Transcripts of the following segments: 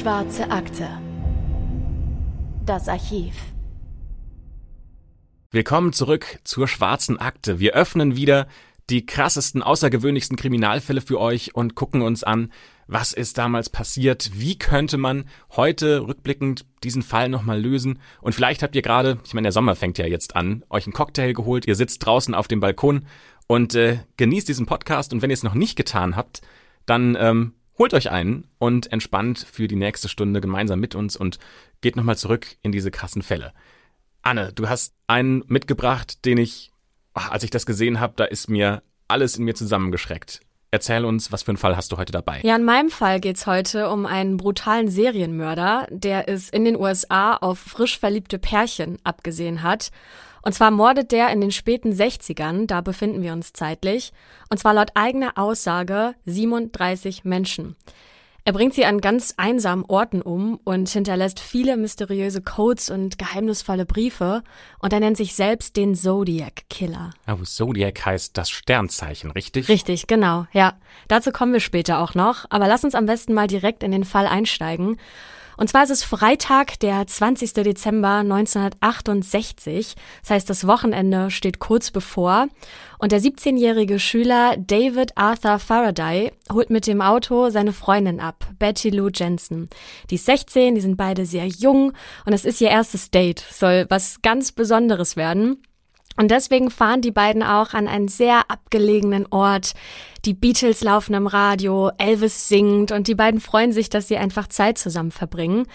Schwarze Akte. Das Archiv. Willkommen zurück zur Schwarzen Akte. Wir öffnen wieder die krassesten, außergewöhnlichsten Kriminalfälle für euch und gucken uns an, was ist damals passiert, wie könnte man heute rückblickend diesen Fall nochmal lösen. Und vielleicht habt ihr gerade, ich meine, der Sommer fängt ja jetzt an, euch einen Cocktail geholt, ihr sitzt draußen auf dem Balkon und äh, genießt diesen Podcast. Und wenn ihr es noch nicht getan habt, dann ähm, holt euch einen und entspannt für die nächste Stunde gemeinsam mit uns und geht nochmal zurück in diese krassen Fälle. Anne, du hast einen mitgebracht, den ich, ach, als ich das gesehen habe, da ist mir alles in mir zusammengeschreckt. Erzähl uns, was für einen Fall hast du heute dabei? Ja, in meinem Fall geht's heute um einen brutalen Serienmörder, der es in den USA auf frisch verliebte Pärchen abgesehen hat. Und zwar mordet der in den späten 60ern, da befinden wir uns zeitlich, und zwar laut eigener Aussage 37 Menschen. Er bringt sie an ganz einsamen Orten um und hinterlässt viele mysteriöse Codes und geheimnisvolle Briefe und er nennt sich selbst den Zodiac Killer. Oh, Zodiac heißt das Sternzeichen, richtig? Richtig, genau, ja. Dazu kommen wir später auch noch, aber lass uns am besten mal direkt in den Fall einsteigen. Und zwar ist es Freitag, der 20. Dezember 1968. Das heißt, das Wochenende steht kurz bevor. Und der 17-jährige Schüler David Arthur Faraday holt mit dem Auto seine Freundin ab, Betty Lou Jensen. Die ist 16, die sind beide sehr jung und es ist ihr erstes Date. Soll was ganz Besonderes werden. Und deswegen fahren die beiden auch an einen sehr abgelegenen Ort. Die Beatles laufen am Radio, Elvis singt und die beiden freuen sich, dass sie einfach Zeit zusammen verbringen.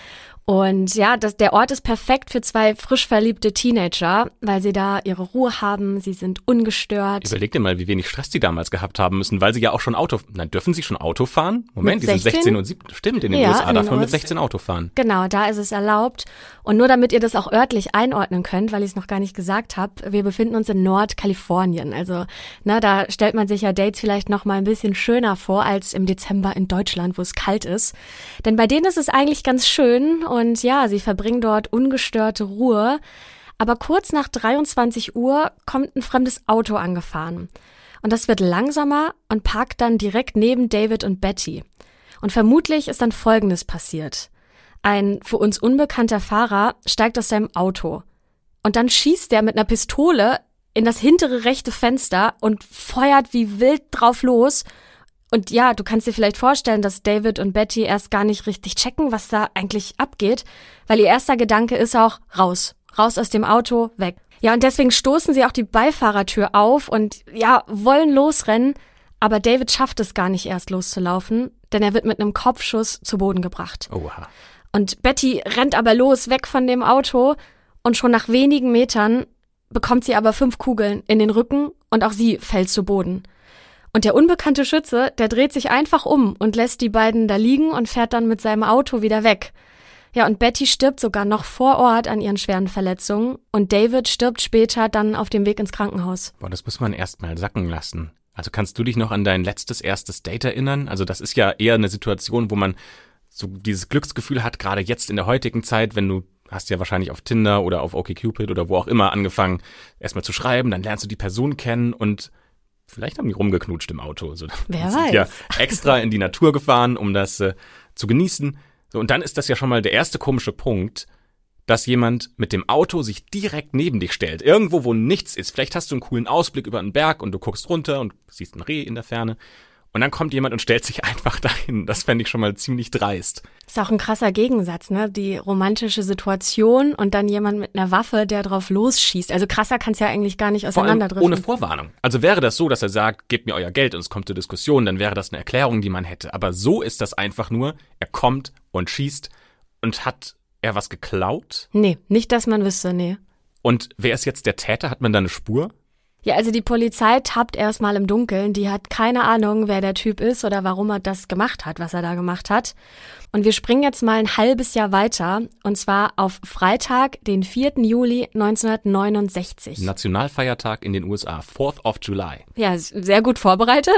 Und ja, das, der Ort ist perfekt für zwei frisch verliebte Teenager, weil sie da ihre Ruhe haben, sie sind ungestört. Überleg dir mal, wie wenig Stress die damals gehabt haben müssen, weil sie ja auch schon Auto, nein, dürfen sie schon Auto fahren? Moment, die sind 16 und 17, stimmt, in den Ja, USA in darf man mit USA. 16 Auto fahren. Genau, da ist es erlaubt. Und nur damit ihr das auch örtlich einordnen könnt, weil ich es noch gar nicht gesagt habe, wir befinden uns in Nordkalifornien. Also, na, da stellt man sich ja Dates vielleicht noch mal ein bisschen schöner vor als im Dezember in Deutschland, wo es kalt ist. Denn bei denen ist es eigentlich ganz schön und ja, sie verbringen dort ungestörte Ruhe. Aber kurz nach 23 Uhr kommt ein fremdes Auto angefahren. Und das wird langsamer und parkt dann direkt neben David und Betty. Und vermutlich ist dann Folgendes passiert. Ein für uns unbekannter Fahrer steigt aus seinem Auto. Und dann schießt er mit einer Pistole in das hintere rechte Fenster und feuert wie wild drauf los. Und ja, du kannst dir vielleicht vorstellen, dass David und Betty erst gar nicht richtig checken, was da eigentlich abgeht, weil ihr erster Gedanke ist auch raus, raus aus dem Auto, weg. Ja, und deswegen stoßen sie auch die Beifahrertür auf und ja, wollen losrennen, aber David schafft es gar nicht erst loszulaufen, denn er wird mit einem Kopfschuss zu Boden gebracht. Oha. Und Betty rennt aber los, weg von dem Auto und schon nach wenigen Metern bekommt sie aber fünf Kugeln in den Rücken und auch sie fällt zu Boden. Und der unbekannte Schütze, der dreht sich einfach um und lässt die beiden da liegen und fährt dann mit seinem Auto wieder weg. Ja, und Betty stirbt sogar noch vor Ort an ihren schweren Verletzungen und David stirbt später dann auf dem Weg ins Krankenhaus. Boah, das muss man erst mal sacken lassen. Also kannst du dich noch an dein letztes erstes Date erinnern? Also das ist ja eher eine Situation, wo man so dieses Glücksgefühl hat, gerade jetzt in der heutigen Zeit, wenn du hast ja wahrscheinlich auf Tinder oder auf OkCupid oder wo auch immer angefangen, erstmal zu schreiben, dann lernst du die Person kennen und vielleicht haben die rumgeknutscht im Auto. So, Wer weiß. ja extra in die Natur gefahren, um das äh, zu genießen. So, und dann ist das ja schon mal der erste komische Punkt, dass jemand mit dem Auto sich direkt neben dich stellt. Irgendwo, wo nichts ist. Vielleicht hast du einen coolen Ausblick über einen Berg und du guckst runter und siehst ein Reh in der Ferne. Und dann kommt jemand und stellt sich einfach dahin. Das fände ich schon mal ziemlich dreist. Ist auch ein krasser Gegensatz, ne? Die romantische Situation und dann jemand mit einer Waffe, der drauf losschießt. Also krasser kann es ja eigentlich gar nicht auseinanderdriften. ohne Vorwarnung. Also wäre das so, dass er sagt, gebt mir euer Geld und es kommt zur Diskussion, dann wäre das eine Erklärung, die man hätte. Aber so ist das einfach nur, er kommt und schießt und hat er was geklaut? Nee, nicht, dass man wüsste, nee. Und wer ist jetzt der Täter? Hat man da eine Spur? Ja, also die Polizei tappt erstmal im Dunkeln. Die hat keine Ahnung, wer der Typ ist oder warum er das gemacht hat, was er da gemacht hat. Und wir springen jetzt mal ein halbes Jahr weiter. Und zwar auf Freitag, den 4. Juli 1969. Nationalfeiertag in den USA, 4th of July. Ja, sehr gut vorbereitet.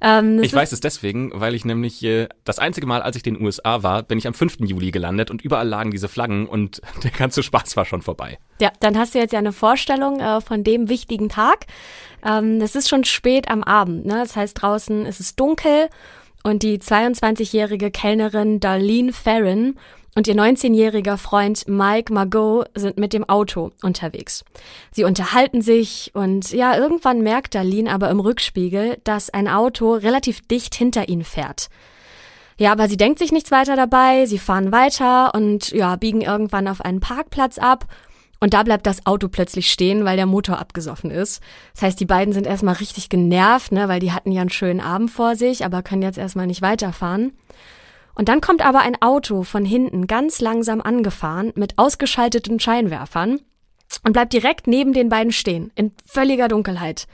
Ähm, das Ich weiß es deswegen, weil ich nämlich äh, das einzige Mal, als ich in den USA war, bin ich am 5. Juli gelandet und überall lagen diese Flaggen und der ganze Spaß war schon vorbei. Ja, dann hast du jetzt ja eine Vorstellung äh, von dem wichtigen Tag. Ähm, es ist schon spät am Abend, ne? Das heißt, draußen ist es dunkel und die 22-jährige Kellnerin Darlene Farron und ihr 19-jähriger Freund Mike Margot sind mit dem Auto unterwegs. Sie unterhalten sich und ja, irgendwann merkt Darlene aber im Rückspiegel, dass ein Auto relativ dicht hinter ihnen fährt. Ja, aber sie denkt sich nichts weiter dabei, sie fahren weiter und ja, biegen irgendwann auf einen Parkplatz ab und da bleibt das Auto plötzlich stehen, weil der Motor abgesoffen ist. Das heißt, die beiden sind erstmal richtig genervt, ne, weil die hatten ja einen schönen Abend vor sich, aber können jetzt erstmal nicht weiterfahren. Und dann kommt aber ein Auto von hinten ganz langsam angefahren mit ausgeschalteten Scheinwerfern und bleibt direkt neben den beiden stehen, in völliger Dunkelheit.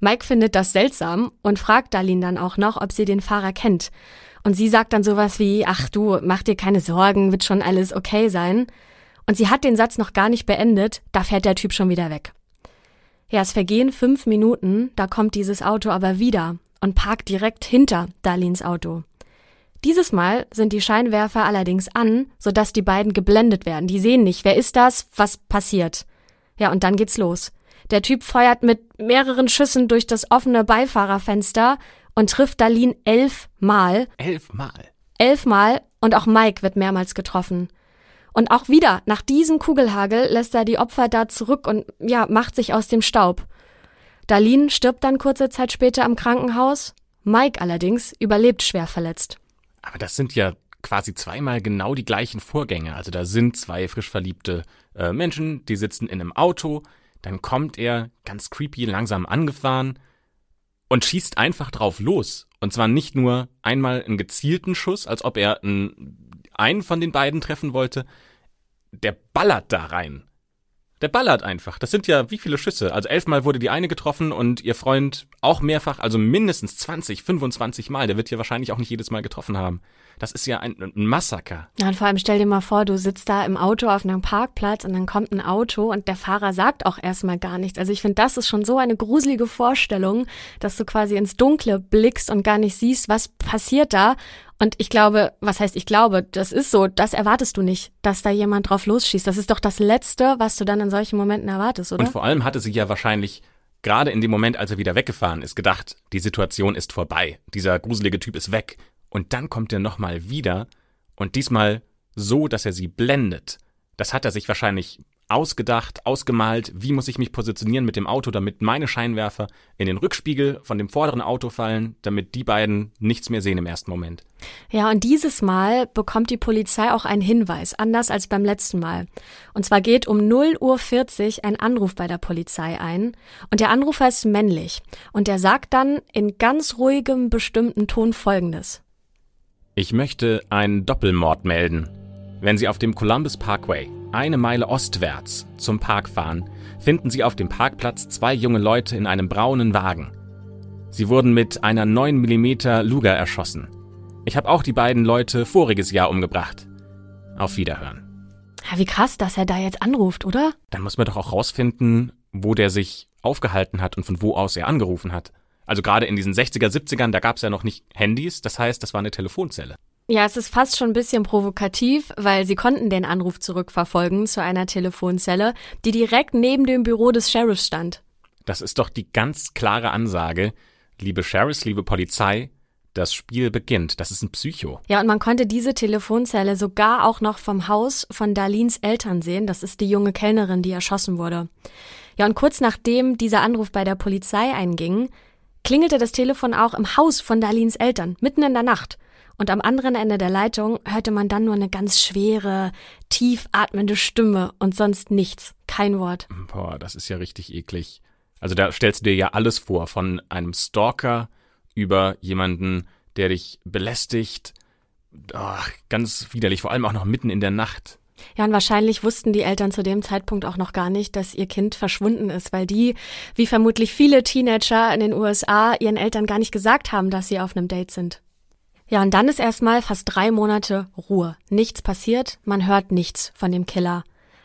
Mike findet das seltsam und fragt Darlene dann auch noch, ob sie den Fahrer kennt. Und sie sagt dann sowas wie, ach du, mach dir keine Sorgen, wird schon alles okay sein. Und sie hat den Satz noch gar nicht beendet, da fährt der Typ schon wieder weg. Ja, es vergehen fünf Minuten, da kommt dieses Auto aber wieder und parkt direkt hinter Darlins Auto. Dieses Mal sind die Scheinwerfer allerdings an, sodass die beiden geblendet werden. Die sehen nicht, wer ist das, was passiert. Ja, und dann geht's los. Der Typ feuert mit mehreren Schüssen durch das offene Beifahrerfenster und trifft Darlene elfmal. Elfmal? Elfmal und auch Mike wird mehrmals getroffen. Und auch wieder, nach diesem Kugelhagel lässt er die Opfer da zurück und ja, macht sich aus dem Staub. Darlene stirbt dann kurze Zeit später am Krankenhaus. Mike allerdings überlebt schwer verletzt. Aber das sind ja quasi zweimal genau die gleichen Vorgänge. Also da sind zwei frisch verliebte äh, Menschen, die sitzen in einem Auto, dann kommt er ganz creepy langsam angefahren und schießt einfach drauf los. Und zwar nicht nur einmal einen gezielten Schuss, als ob er einen, einen von den beiden treffen wollte. Der ballert da rein. Der ballert einfach. Das sind ja wie viele Schüsse? Also elfmal wurde die eine getroffen und ihr Freund auch mehrfach, also mindestens 20, 25 Mal. Der wird hier wahrscheinlich auch nicht jedes Mal getroffen haben. Das ist ja ein, ein Massaker. Ja, und vor allem stell dir mal vor, du sitzt da im Auto auf einem Parkplatz und dann kommt ein Auto und der Fahrer sagt auch erstmal gar nichts. Also ich finde, das ist schon so eine gruselige Vorstellung, dass du quasi ins Dunkle blickst und gar nicht siehst, was passiert da. Und ich glaube, was heißt ich glaube, das ist so, das erwartest du nicht, dass da jemand drauf losschießt. Das ist doch das Letzte, was du dann in solchen Momenten erwartest, oder? Und vor allem hatte sie ja wahrscheinlich gerade in dem Moment, als er wieder weggefahren ist, gedacht, die Situation ist vorbei. Dieser gruselige Typ ist weg. Und dann kommt er nochmal wieder und diesmal so, dass er sie blendet. Das hat er sich wahrscheinlich ausgedacht, ausgemalt, wie muss ich mich positionieren mit dem Auto, damit meine Scheinwerfer in den Rückspiegel von dem vorderen Auto fallen, damit die beiden nichts mehr sehen im ersten Moment. Ja, und dieses Mal bekommt die Polizei auch einen Hinweis, anders als beim letzten Mal. Und zwar geht um 0 Uhr 40 ein Anruf bei der Polizei ein und der Anrufer ist männlich und der sagt dann in ganz ruhigem, bestimmten Ton Folgendes. Ich möchte einen Doppelmord melden. Wenn Sie auf dem Columbus Parkway eine Meile ostwärts zum Park fahren, finden Sie auf dem Parkplatz zwei junge Leute in einem braunen Wagen. Sie wurden mit einer 9 mm Luger erschossen. Ich habe auch die beiden Leute voriges Jahr umgebracht. Auf Wiederhören. Ja, wie krass, dass er da jetzt anruft, oder? Dann muss man doch auch rausfinden, wo der sich aufgehalten hat und von wo aus er angerufen hat. Also gerade in diesen 60er, 70ern, da gab es ja noch nicht Handys, das heißt, das war eine Telefonzelle. Ja, es ist fast schon ein bisschen provokativ, weil sie konnten den Anruf zurückverfolgen zu einer Telefonzelle, die direkt neben dem Büro des Sheriffs stand. Das ist doch die ganz klare Ansage, liebe Sheriffs, liebe Polizei, das Spiel beginnt. Das ist ein Psycho. Ja, und man konnte diese Telefonzelle sogar auch noch vom Haus von Darlins Eltern sehen. Das ist die junge Kellnerin, die erschossen wurde. Ja, und kurz nachdem dieser Anruf bei der Polizei einging, klingelte das Telefon auch im Haus von Darlins Eltern, mitten in der Nacht und am anderen Ende der Leitung hörte man dann nur eine ganz schwere, tief atmende Stimme und sonst nichts, kein Wort. Boah, das ist ja richtig eklig. Also da stellst du dir ja alles vor, von einem Stalker über jemanden, der dich belästigt. Oh, ganz widerlich, vor allem auch noch mitten in der Nacht. Ja, und wahrscheinlich wussten die Eltern zu dem Zeitpunkt auch noch gar nicht, dass ihr Kind verschwunden ist, weil die, wie vermutlich viele Teenager in den USA, ihren Eltern gar nicht gesagt haben, dass sie auf einem Date sind. Ja, und dann ist erstmal fast drei Monate Ruhe. Nichts passiert, man hört nichts von dem Killer.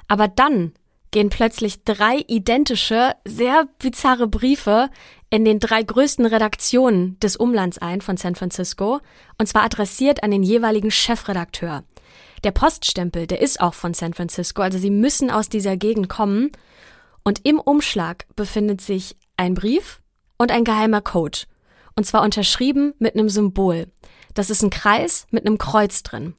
Aber dann gehen plötzlich drei identische, sehr bizarre Briefe in den drei größten Redaktionen des Umlands ein von San Francisco, und zwar adressiert an den jeweiligen Chefredakteur. Der Poststempel, der ist auch von San Francisco, also sie müssen aus dieser Gegend kommen. Und im Umschlag befindet sich ein Brief und ein geheimer Code. Und zwar unterschrieben mit einem Symbol. Das ist ein Kreis mit einem Kreuz drin.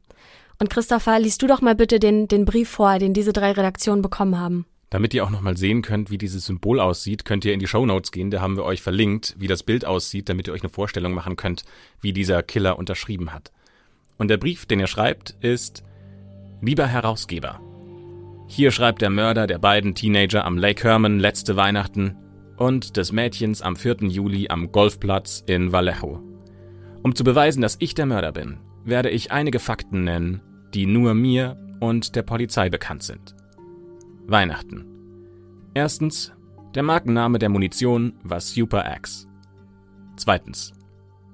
Und Christopher, liest du doch mal bitte den, den Brief vor, den diese drei Redaktionen bekommen haben. Damit ihr auch nochmal sehen könnt, wie dieses Symbol aussieht, könnt ihr in die Show Notes gehen. Da haben wir euch verlinkt, wie das Bild aussieht, damit ihr euch eine Vorstellung machen könnt, wie dieser Killer unterschrieben hat. Und der Brief, den er schreibt, ist Lieber Herausgeber, hier schreibt der Mörder der beiden Teenager am Lake Herman letzte Weihnachten und des Mädchens am 4. Juli am Golfplatz in Vallejo. Um zu beweisen, dass ich der Mörder bin, werde ich einige Fakten nennen, die nur mir und der Polizei bekannt sind. Weihnachten. Erstens, der Markenname der Munition war Super Axe. Zweitens,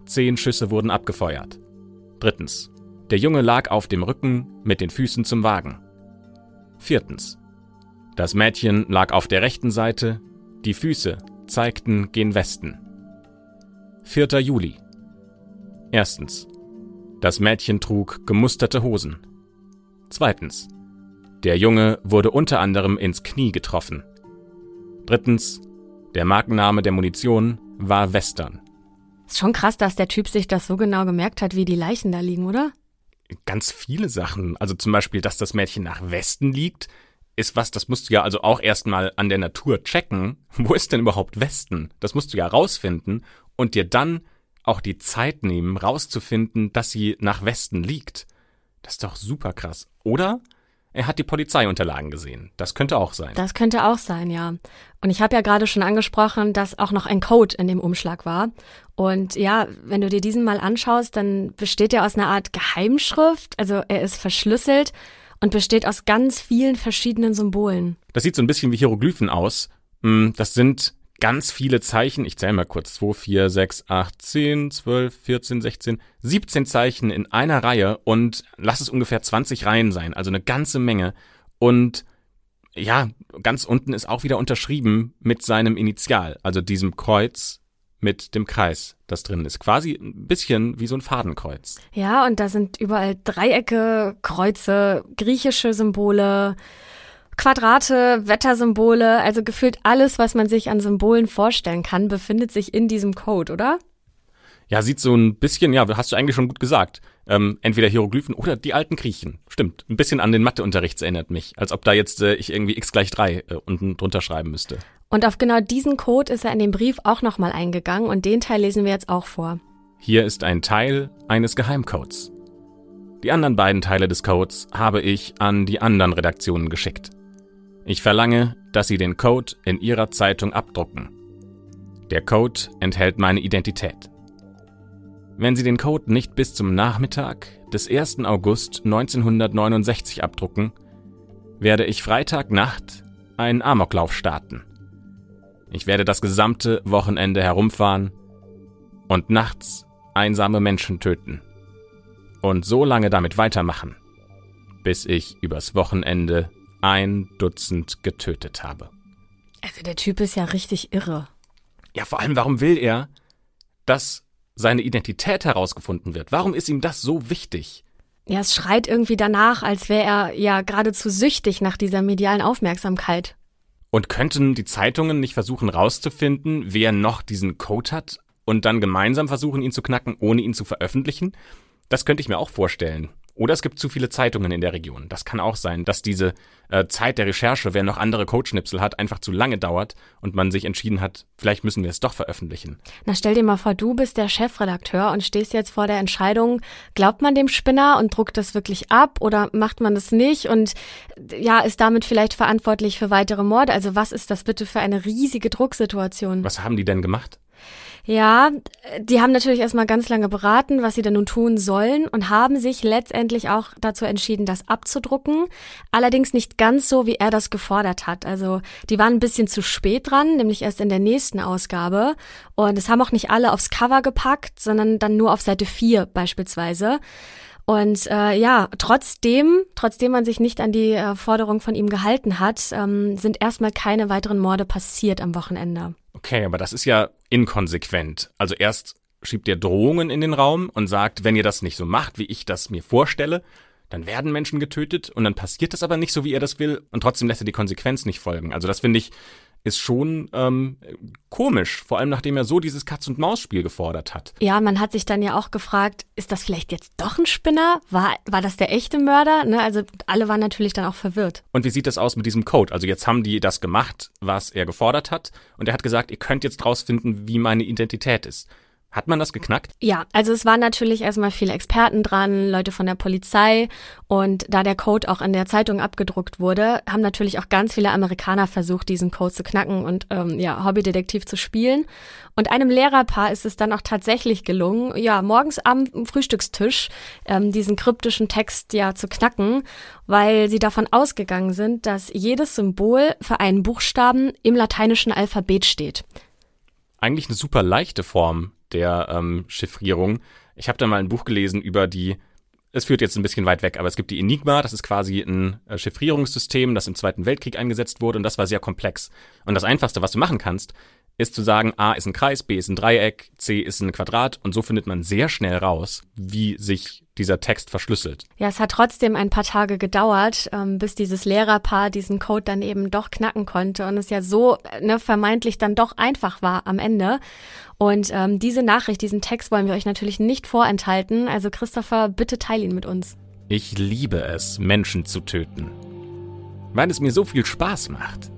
zehn Schüsse wurden abgefeuert. Drittens, der Junge lag auf dem Rücken mit den Füßen zum Wagen. Viertens, das Mädchen lag auf der rechten Seite, die Füße zeigten gen Westen. 4. Juli. Erstens. Das Mädchen trug gemusterte Hosen. Zweitens. Der Junge wurde unter anderem ins Knie getroffen. Drittens. Der Markenname der Munition war Western. Ist schon krass, dass der Typ sich das so genau gemerkt hat, wie die Leichen da liegen, oder? Ganz viele Sachen. Also zum Beispiel, dass das Mädchen nach Westen liegt, ist was, das musst du ja also auch erstmal an der Natur checken. Wo ist denn überhaupt Westen? Das musst du ja rausfinden und dir dann auch die Zeit nehmen, rauszufinden, dass sie nach Westen liegt. Das ist doch super krass. Oder er hat die Polizeiunterlagen gesehen. Das könnte auch sein. Das könnte auch sein, ja. Und ich habe ja gerade schon angesprochen, dass auch noch ein Code in dem Umschlag war. Und ja, wenn du dir diesen mal anschaust, dann besteht er aus einer Art Geheimschrift. Also er ist verschlüsselt und besteht aus ganz vielen verschiedenen Symbolen. Das sieht so ein bisschen wie Hieroglyphen aus. Hm, das sind ganz viele Zeichen. Ich zähle mal kurz. 2, 4, 6, 8, 10, 12, 14, 16, 17 Zeichen in einer Reihe und lass es ungefähr 20 Reihen sein. Also eine ganze Menge. Und ja, ganz unten ist auch wieder unterschrieben mit seinem Initial, also diesem Kreuz mit dem Kreis, das drin ist. Quasi ein bisschen wie so ein Fadenkreuz. Ja, und da sind überall Dreiecke, Kreuze, griechische Symbole, Quadrate, Wettersymbole, also gefühlt alles, was man sich an Symbolen vorstellen kann, befindet sich in diesem Code, oder? Ja, sieht so ein bisschen, ja, hast du eigentlich schon gut gesagt. Ähm, entweder Hieroglyphen oder die alten Griechen. Stimmt. Ein bisschen an den Matheunterricht erinnert mich. Als ob da jetzt äh, ich irgendwie x gleich drei äh, unten drunter schreiben müsste. Und auf genau diesen Code ist er in dem Brief auch nochmal eingegangen und den Teil lesen wir jetzt auch vor. Hier ist ein Teil eines Geheimcodes. Die anderen beiden Teile des Codes habe ich an die anderen Redaktionen geschickt. Ich verlange, dass Sie den Code in Ihrer Zeitung abdrucken. Der Code enthält meine Identität. Wenn Sie den Code nicht bis zum Nachmittag des 1. August 1969 abdrucken, werde ich Freitagnacht einen Amoklauf starten. Ich werde das gesamte Wochenende herumfahren und nachts einsame Menschen töten. Und so lange damit weitermachen, bis ich übers Wochenende ein Dutzend getötet habe. Also der Typ ist ja richtig irre. Ja, vor allem, warum will er, dass seine Identität herausgefunden wird? Warum ist ihm das so wichtig? Ja, es schreit irgendwie danach, als wäre er ja geradezu süchtig nach dieser medialen Aufmerksamkeit. Und könnten die Zeitungen nicht versuchen rauszufinden, wer noch diesen Code hat und dann gemeinsam versuchen, ihn zu knacken, ohne ihn zu veröffentlichen? Das könnte ich mir auch vorstellen. Oder es gibt zu viele Zeitungen in der Region. Das kann auch sein, dass diese äh, Zeit der Recherche, wer noch andere Codeschnipsel hat, einfach zu lange dauert und man sich entschieden hat, vielleicht müssen wir es doch veröffentlichen. Na, stell dir mal vor, du bist der Chefredakteur und stehst jetzt vor der Entscheidung, glaubt man dem Spinner und druckt das wirklich ab oder macht man das nicht und ja, ist damit vielleicht verantwortlich für weitere Morde? Also was ist das bitte für eine riesige Drucksituation? Was haben die denn gemacht? Ja, die haben natürlich erstmal ganz lange beraten, was sie denn nun tun sollen und haben sich letztendlich auch dazu entschieden, das abzudrucken. Allerdings nicht ganz so, wie er das gefordert hat. Also die waren ein bisschen zu spät dran, nämlich erst in der nächsten Ausgabe. Und es haben auch nicht alle aufs Cover gepackt, sondern dann nur auf Seite 4 beispielsweise. Und äh, ja, trotzdem, trotzdem man sich nicht an die äh, Forderung von ihm gehalten hat, ähm, sind erstmal keine weiteren Morde passiert am Wochenende. Okay, aber das ist ja inkonsequent. Also erst schiebt ihr Drohungen in den Raum und sagt, wenn ihr das nicht so macht, wie ich das mir vorstelle, dann werden Menschen getötet und dann passiert das aber nicht so, wie er das will und trotzdem lässt er die Konsequenz nicht folgen. Also das finde ich ist schon ähm, komisch, vor allem nachdem er so dieses Katz-und-Maus-Spiel gefordert hat. Ja, man hat sich dann ja auch gefragt, ist das vielleicht jetzt doch ein Spinner? War, war das der echte Mörder? Ne? Also alle waren natürlich dann auch verwirrt. Und wie sieht das aus mit diesem Code? Also jetzt haben die das gemacht, was er gefordert hat. Und er hat gesagt, ihr könnt jetzt rausfinden, wie meine Identität ist. Hat man das geknackt? Ja, also es waren natürlich erstmal viele Experten dran, Leute von der Polizei und da der Code auch in der Zeitung abgedruckt wurde, haben natürlich auch ganz viele Amerikaner versucht, diesen Code zu knacken und ähm, ja, Hobbydetektiv zu spielen. Und einem Lehrerpaar ist es dann auch tatsächlich gelungen, ja, morgens am Frühstückstisch ähm, diesen kryptischen Text ja zu knacken, weil sie davon ausgegangen sind, dass jedes Symbol für einen Buchstaben im lateinischen Alphabet steht. Eigentlich eine super leichte Form der ähm, Chiffrierung. Ich habe da mal ein Buch gelesen über die, es führt jetzt ein bisschen weit weg, aber es gibt die Enigma, das ist quasi ein äh, Chiffrierungssystem, das im Zweiten Weltkrieg eingesetzt wurde und das war sehr komplex. Und das Einfachste, was du machen kannst, ist zu sagen, A ist ein Kreis, B ist ein Dreieck, C ist ein Quadrat und so findet man sehr schnell raus, wie sich dieser Text verschlüsselt. Ja, es hat trotzdem ein paar Tage gedauert, ähm, bis dieses Lehrerpaar diesen Code dann eben doch knacken konnte und es ja so ne, vermeintlich dann doch einfach war am Ende. Und ähm, diese Nachricht, diesen Text wollen wir euch natürlich nicht vorenthalten. Also Christopher, bitte teil ihn mit uns. Ich liebe es, Menschen zu töten, weil es mir so viel Spaß macht.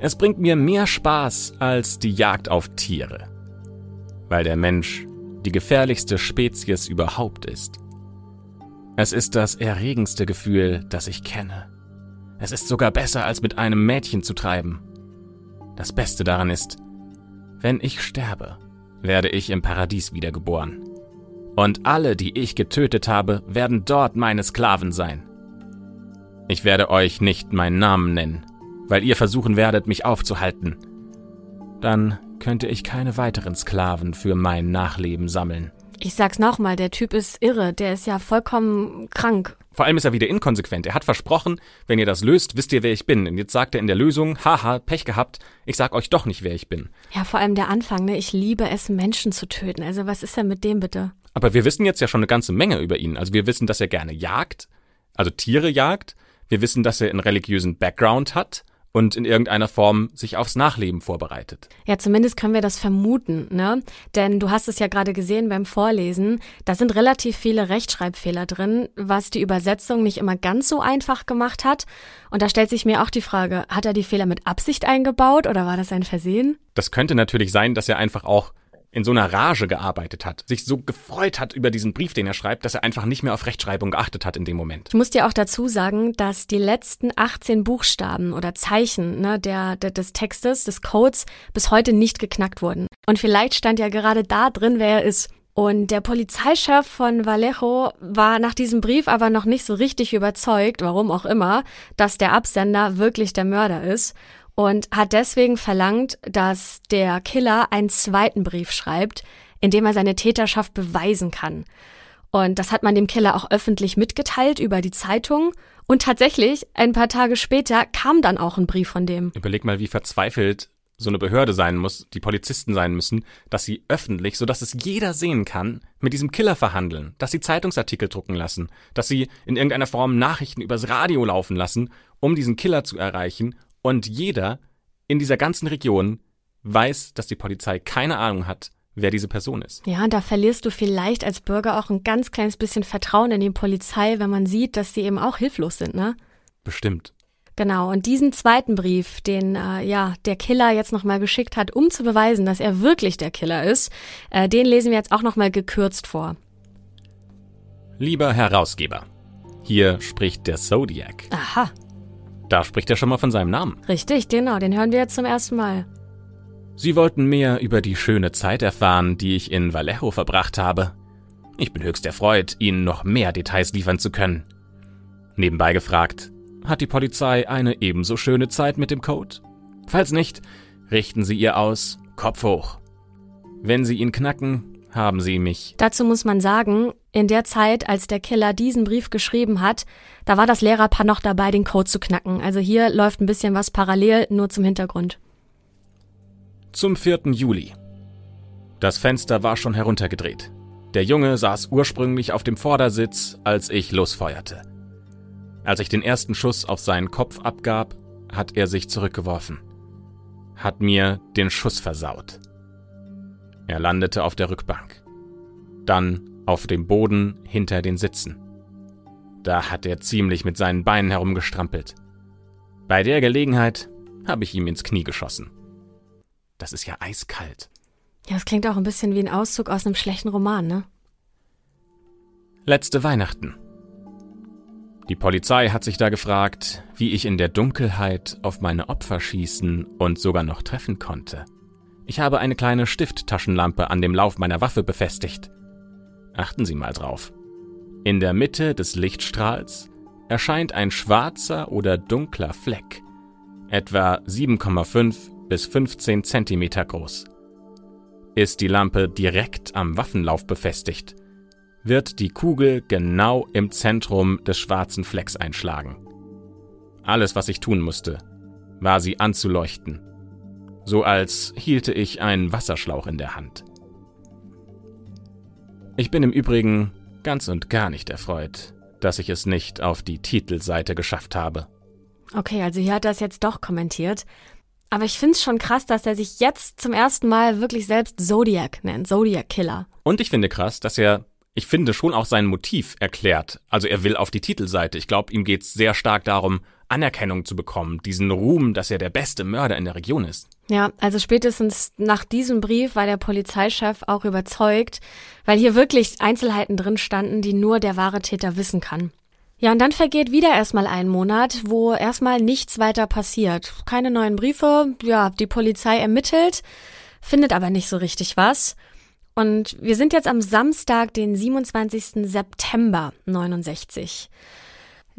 Es bringt mir mehr Spaß als die Jagd auf Tiere, weil der Mensch die gefährlichste Spezies überhaupt ist. Es ist das erregendste Gefühl, das ich kenne. Es ist sogar besser, als mit einem Mädchen zu treiben. Das Beste daran ist, wenn ich sterbe, werde ich im Paradies wiedergeboren. Und alle, die ich getötet habe, werden dort meine Sklaven sein. Ich werde euch nicht meinen Namen nennen, weil ihr versuchen werdet, mich aufzuhalten. Dann könnte ich keine weiteren Sklaven für mein Nachleben sammeln. Ich sag's nochmal, der Typ ist irre, der ist ja vollkommen krank. Vor allem ist er wieder inkonsequent. Er hat versprochen, wenn ihr das löst, wisst ihr, wer ich bin. Und jetzt sagt er in der Lösung, haha, Pech gehabt, ich sag euch doch nicht, wer ich bin. Ja, vor allem der Anfang, ne? Ich liebe es, Menschen zu töten. Also was ist denn mit dem bitte? Aber wir wissen jetzt ja schon eine ganze Menge über ihn. Also wir wissen, dass er gerne jagt, also Tiere jagt. Wir wissen, dass er einen religiösen Background hat und in irgendeiner Form sich aufs Nachleben vorbereitet. Ja, zumindest können wir das vermuten, ne? Denn du hast es ja gerade gesehen beim Vorlesen, da sind relativ viele Rechtschreibfehler drin, was die Übersetzung nicht immer ganz so einfach gemacht hat. Und da stellt sich mir auch die Frage, hat er die Fehler mit Absicht eingebaut oder war das ein Versehen? Das könnte natürlich sein, dass er einfach auch in so einer Rage gearbeitet hat, sich so gefreut hat über diesen Brief, den er schreibt, dass er einfach nicht mehr auf Rechtschreibung geachtet hat in dem Moment. Ich muss dir auch dazu sagen, dass die letzten 18 Buchstaben oder Zeichen ne, der, der, des Textes, des Codes bis heute nicht geknackt wurden. Und vielleicht stand ja gerade da drin, wer er ist. Und der Polizeichef von Vallejo war nach diesem Brief aber noch nicht so richtig überzeugt, warum auch immer, dass der Absender wirklich der Mörder ist und hat deswegen verlangt, dass der Killer einen zweiten Brief schreibt, in dem er seine Täterschaft beweisen kann. Und das hat man dem Killer auch öffentlich mitgeteilt über die Zeitung. Und tatsächlich, ein paar Tage später kam dann auch ein Brief von dem. Überleg mal, wie verzweifelt so eine Behörde sein muss, die Polizisten sein müssen, dass sie öffentlich, so dass es jeder sehen kann, mit diesem Killer verhandeln, dass sie Zeitungsartikel drucken lassen, dass sie in irgendeiner Form Nachrichten übers Radio laufen lassen, um diesen Killer zu erreichen und jeder in dieser ganzen Region weiß, dass die Polizei keine Ahnung hat, wer diese Person ist. Ja, und da verlierst du vielleicht als Bürger auch ein ganz kleines bisschen Vertrauen in die Polizei, wenn man sieht, dass sie eben auch hilflos sind, ne? Bestimmt. Genau, und diesen zweiten Brief, den äh, ja der Killer jetzt nochmal geschickt hat, um zu beweisen, dass er wirklich der Killer ist, äh, den lesen wir jetzt auch nochmal gekürzt vor. Lieber Herausgeber, hier spricht der Zodiac. Aha. Da spricht er schon mal von seinem Namen. Richtig, genau, den hören wir jetzt zum ersten Mal. Sie wollten mehr über die schöne Zeit erfahren, die ich in Vallejo verbracht habe. Ich bin höchst erfreut, Ihnen noch mehr Details liefern zu können. Nebenbei gefragt, hat die Polizei eine ebenso schöne Zeit mit dem Code? Falls nicht, richten Sie ihr aus, Kopf hoch. Wenn Sie ihn knacken, haben Sie mich. Dazu muss man sagen, in der Zeit, als der Killer diesen Brief geschrieben hat, da war das Lehrerpaar noch dabei, den Code zu knacken. Also hier läuft ein bisschen was parallel, nur zum Hintergrund. Zum 4. Juli. Das Fenster war schon heruntergedreht. Der Junge saß ursprünglich auf dem Vordersitz, als ich losfeuerte. Als ich den ersten Schuss auf seinen Kopf abgab, hat er sich zurückgeworfen. hat mir den Schuss versaut. Er landete auf der Rückbank, dann auf dem Boden hinter den Sitzen. Da hat er ziemlich mit seinen Beinen herumgestrampelt. Bei der Gelegenheit habe ich ihm ins Knie geschossen. Das ist ja eiskalt. Ja, das klingt auch ein bisschen wie ein Auszug aus einem schlechten Roman, ne? Letzte Weihnachten. Die Polizei hat sich da gefragt, wie ich in der Dunkelheit auf meine Opfer schießen und sogar noch treffen konnte. Ich habe eine kleine Stifttaschenlampe an dem Lauf meiner Waffe befestigt. Achten Sie mal drauf. In der Mitte des Lichtstrahls erscheint ein schwarzer oder dunkler Fleck, etwa 7,5 bis 15 Zentimeter groß. Ist die Lampe direkt am Waffenlauf befestigt, wird die Kugel genau im Zentrum des schwarzen Flecks einschlagen. Alles, was ich tun musste, war sie anzuleuchten, so als hielte ich einen Wasserschlauch in der Hand. Ich bin im Übrigen ganz und gar nicht erfreut, dass ich es nicht auf die Titelseite geschafft habe. Okay, also hier hat er es jetzt doch kommentiert. Aber ich finde es schon krass, dass er sich jetzt zum ersten Mal wirklich selbst Zodiac nennt, Zodiac Killer. Und ich finde krass, dass er ich finde, schon auch sein Motiv erklärt. Also er will auf die Titelseite. Ich glaube, ihm geht es sehr stark darum, Anerkennung zu bekommen, diesen Ruhm, dass er der beste Mörder in der Region ist. Ja, also spätestens nach diesem Brief war der Polizeichef auch überzeugt, weil hier wirklich Einzelheiten drin standen, die nur der wahre Täter wissen kann. Ja, und dann vergeht wieder erstmal ein Monat, wo erstmal nichts weiter passiert. Keine neuen Briefe, ja, die Polizei ermittelt, findet aber nicht so richtig was. Und wir sind jetzt am Samstag, den 27. September 69.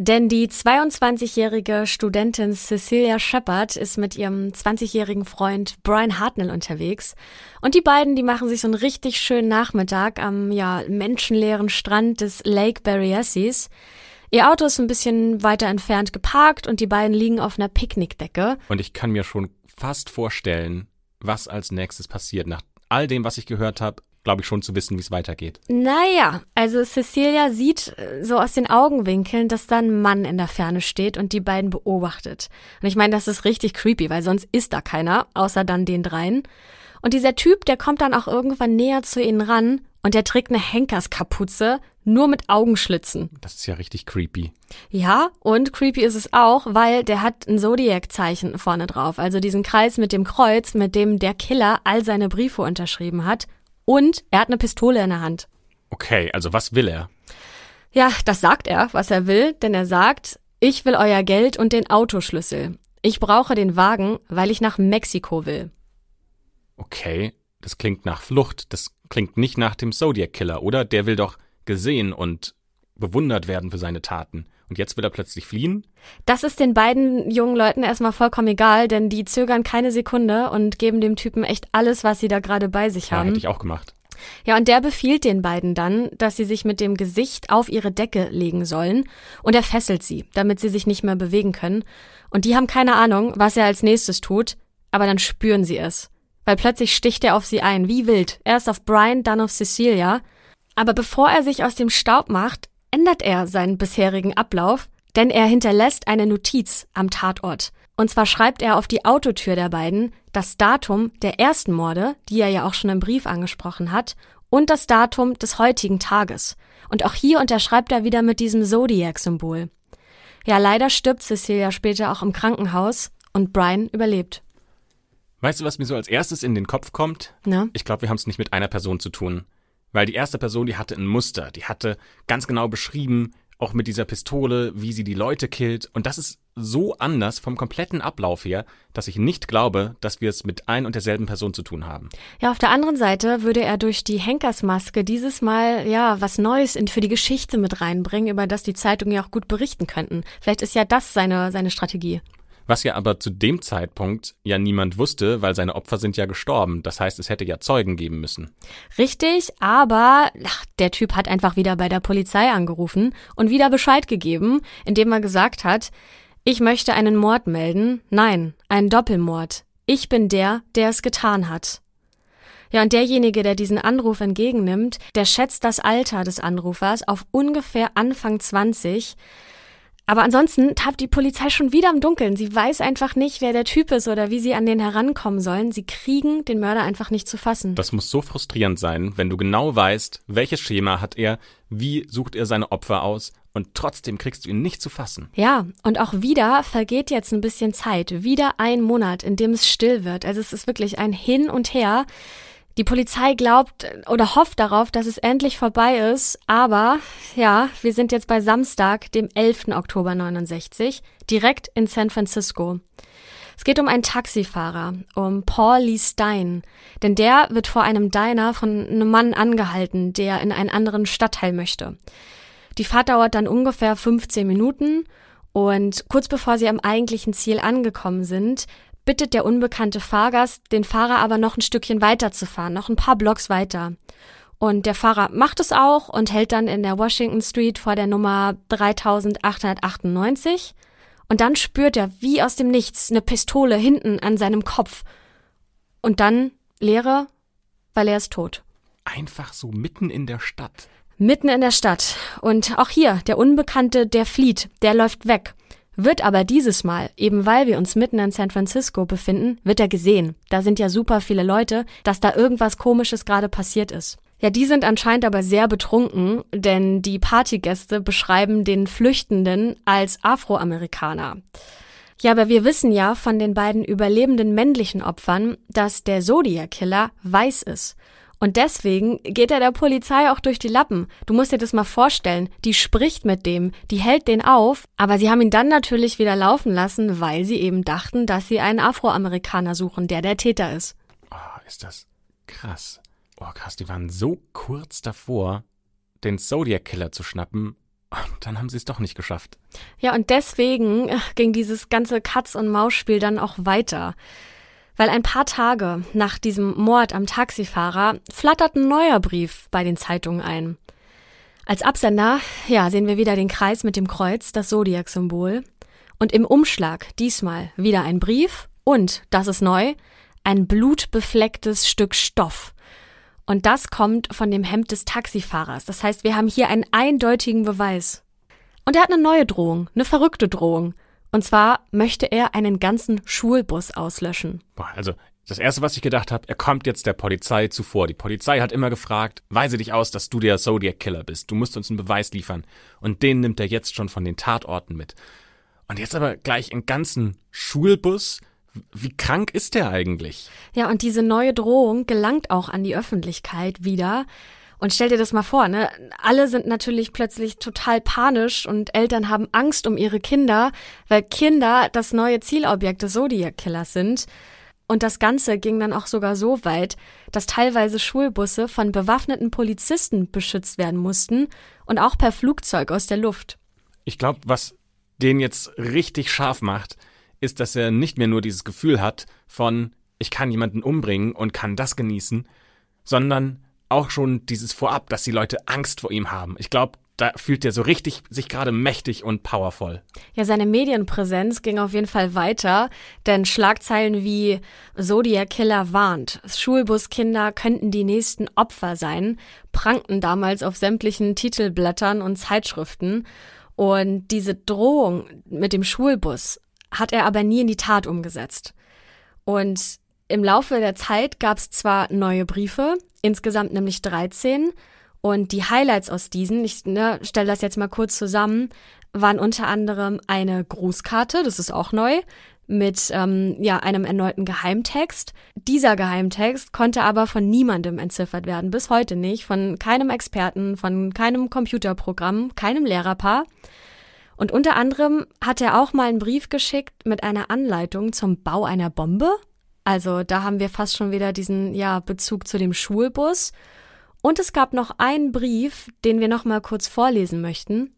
Denn die 22-jährige Studentin Cecilia Shepard ist mit ihrem 20-jährigen Freund Brian Hartnell unterwegs. Und die beiden, die machen sich so einen richtig schönen Nachmittag am ja, menschenleeren Strand des Lake Berryasses. Ihr Auto ist ein bisschen weiter entfernt geparkt und die beiden liegen auf einer Picknickdecke. Und ich kann mir schon fast vorstellen, was als nächstes passiert nach all dem, was ich gehört habe, glaube ich schon zu wissen, wie es weitergeht. Naja, also Cecilia sieht äh, so aus den Augenwinkeln, dass da ein Mann in der Ferne steht und die beiden beobachtet. Und ich meine, das ist richtig creepy, weil sonst ist da keiner, außer dann den dreien. Und dieser Typ, der kommt dann auch irgendwann näher zu ihnen ran und der trägt eine Henkerskapuze, nur mit Augenschlitzen. Das ist ja richtig creepy. Ja, und creepy ist es auch, weil der hat ein Zodiac-Zeichen vorne drauf, also diesen Kreis mit dem Kreuz, mit dem der Killer all seine Briefe unterschrieben hat. Und er hat eine Pistole in der Hand. Okay, also was will er? Ja, das sagt er, was er will, denn er sagt, ich will euer Geld und den Autoschlüssel. Ich brauche den Wagen, weil ich nach Mexiko will. Okay, das klingt nach Flucht. Das klingt nicht nach dem Zodiac Killer, oder? Der will doch gesehen und bewundert werden für seine Taten. Und jetzt will er plötzlich fliehen? Das ist den beiden jungen Leuten erstmal vollkommen egal, denn die zögern keine Sekunde und geben dem Typen echt alles, was sie da gerade bei sich haben. Ja, hätte ich auch gemacht. Ja, und der befiehlt den beiden dann, dass sie sich mit dem Gesicht auf ihre Decke legen sollen und er fesselt sie, damit sie sich nicht mehr bewegen können. Und die haben keine Ahnung, was er als nächstes tut, aber dann spüren sie es. Weil plötzlich sticht er auf sie ein, wie wild. Erst auf Brian, dann auf Cecilia. Aber bevor er sich aus dem Staub macht, ändert er seinen bisherigen Ablauf, denn er hinterlässt eine Notiz am Tatort. Und zwar schreibt er auf die Autotür der beiden das Datum der ersten Morde, die er ja auch schon im Brief angesprochen hat, und das Datum des heutigen Tages. Und auch hier unterschreibt er wieder mit diesem Zodiac-Symbol. Ja, leider stirbt Cecilia später auch im Krankenhaus und Brian überlebt. Weißt du, was mir so als erstes in den Kopf kommt? Na? Ich glaube, wir haben es nicht mit einer Person zu tun. Weil die erste Person, die hatte ein Muster, die hatte ganz genau beschrieben, auch mit dieser Pistole, wie sie die Leute killt. Und das ist so anders vom kompletten Ablauf her, dass ich nicht glaube, dass wir es mit ein und derselben Person zu tun haben. Ja, auf der anderen Seite würde er durch die Henkersmaske dieses Mal ja was Neues in, für die Geschichte mit reinbringen, über das die Zeitungen ja auch gut berichten könnten. Vielleicht ist ja das seine, seine Strategie. Was ja aber zu dem Zeitpunkt ja niemand wusste, weil seine Opfer sind ja gestorben. Das heißt, es hätte ja Zeugen geben müssen. Richtig, aber ach, der Typ hat einfach wieder bei der Polizei angerufen und wieder Bescheid gegeben, indem er gesagt hat, ich möchte einen Mord melden. Nein, einen Doppelmord. Ich bin der, der es getan hat. Ja, und derjenige, der diesen Anruf entgegennimmt, der schätzt das Alter des Anrufers auf ungefähr Anfang 20. Aber ansonsten tappt die Polizei schon wieder im Dunkeln. Sie weiß einfach nicht, wer der Typ ist oder wie sie an den herankommen sollen. Sie kriegen den Mörder einfach nicht zu fassen. Das muss so frustrierend sein, wenn du genau weißt, welches Schema hat er, wie sucht er seine Opfer aus und trotzdem kriegst du ihn nicht zu fassen. Ja, und auch wieder vergeht jetzt ein bisschen Zeit. Wieder ein Monat, in dem es still wird. Also es ist wirklich ein Hin und Her. Die Polizei glaubt oder hofft darauf, dass es endlich vorbei ist, aber ja, wir sind jetzt bei Samstag, dem 11. Oktober 69, direkt in San Francisco. Es geht um einen Taxifahrer, um Paul Lee Stein, denn der wird vor einem Diner von einem Mann angehalten, der in einen anderen Stadtteil möchte. Die Fahrt dauert dann ungefähr 15 Minuten und kurz bevor sie am eigentlichen Ziel angekommen sind, bittet der unbekannte Fahrgast den Fahrer aber noch ein Stückchen weiterzufahren, noch ein paar Blocks weiter. Und der Fahrer macht es auch und hält dann in der Washington Street vor der Nummer 3898. Und dann spürt er wie aus dem Nichts eine Pistole hinten an seinem Kopf. Und dann Leere, weil er ist tot. Einfach so mitten in der Stadt. Mitten in der Stadt. Und auch hier, der Unbekannte, der flieht, der läuft weg. Wird aber dieses Mal, eben weil wir uns mitten in San Francisco befinden, wird er gesehen. Da sind ja super viele Leute, dass da irgendwas Komisches gerade passiert ist. Ja, die sind anscheinend aber sehr betrunken, denn die Partygäste beschreiben den Flüchtenden als Afroamerikaner. Ja, aber wir wissen ja von den beiden überlebenden männlichen Opfern, dass der Zodiac Killer weiß ist. Und deswegen geht er der Polizei auch durch die Lappen. Du musst dir das mal vorstellen. Die spricht mit dem, die hält den auf, aber sie haben ihn dann natürlich wieder laufen lassen, weil sie eben dachten, dass sie einen Afroamerikaner suchen, der der Täter ist. Oh, ist das krass. Oh, krass, die waren so kurz davor, den Zodiac Killer zu schnappen. Und dann haben sie es doch nicht geschafft. Ja, und deswegen ging dieses ganze Katz- und Maus-Spiel dann auch weiter. Weil ein paar Tage nach diesem Mord am Taxifahrer flattert ein neuer Brief bei den Zeitungen ein. Als Absender, ja, sehen wir wieder den Kreis mit dem Kreuz, das Zodiac-Symbol. Und im Umschlag diesmal wieder ein Brief und, das ist neu, ein blutbeflecktes Stück Stoff. Und das kommt von dem Hemd des Taxifahrers. Das heißt, wir haben hier einen eindeutigen Beweis. Und er hat eine neue Drohung, eine verrückte Drohung. Und zwar möchte er einen ganzen Schulbus auslöschen. Boah, also das erste, was ich gedacht habe, er kommt jetzt der Polizei zuvor. Die Polizei hat immer gefragt, weise dich aus, dass du der Zodiac Killer bist. Du musst uns einen Beweis liefern. Und den nimmt er jetzt schon von den Tatorten mit. Und jetzt aber gleich einen ganzen Schulbus. Wie krank ist der eigentlich? Ja, und diese neue Drohung gelangt auch an die Öffentlichkeit wieder. Und stell dir das mal vor, ne? Alle sind natürlich plötzlich total panisch und Eltern haben Angst um ihre Kinder, weil Kinder das neue Zielobjekt des Zodiac Killers sind. Und das Ganze ging dann auch sogar so weit, dass teilweise Schulbusse von bewaffneten Polizisten beschützt werden mussten und auch per Flugzeug aus der Luft. Ich glaube, was den jetzt richtig scharf macht, ist, dass er nicht mehr nur dieses Gefühl hat von, ich kann jemanden umbringen und kann das genießen, sondern auch schon dieses Vorab, dass die Leute Angst vor ihm haben. Ich glaube, da fühlt er so richtig sich gerade mächtig und powervoll. Ja, seine Medienpräsenz ging auf jeden Fall weiter, denn Schlagzeilen wie Zodiac Killer warnt, Schulbuskinder könnten die nächsten Opfer sein, prangten damals auf sämtlichen Titelblättern und Zeitschriften. Und diese Drohung mit dem Schulbus hat er aber nie in die Tat umgesetzt. Und im Laufe der Zeit gab es zwar neue Briefe, insgesamt nämlich 13, und die Highlights aus diesen, ich ne, stelle das jetzt mal kurz zusammen, waren unter anderem eine Grußkarte, das ist auch neu, mit ähm, ja einem erneuten Geheimtext. Dieser Geheimtext konnte aber von niemandem entziffert werden, bis heute nicht, von keinem Experten, von keinem Computerprogramm, keinem Lehrerpaar. Und unter anderem hat er auch mal einen Brief geschickt mit einer Anleitung zum Bau einer Bombe. Also da haben wir fast schon wieder diesen ja Bezug zu dem Schulbus. Und es gab noch einen Brief, den wir noch mal kurz vorlesen möchten.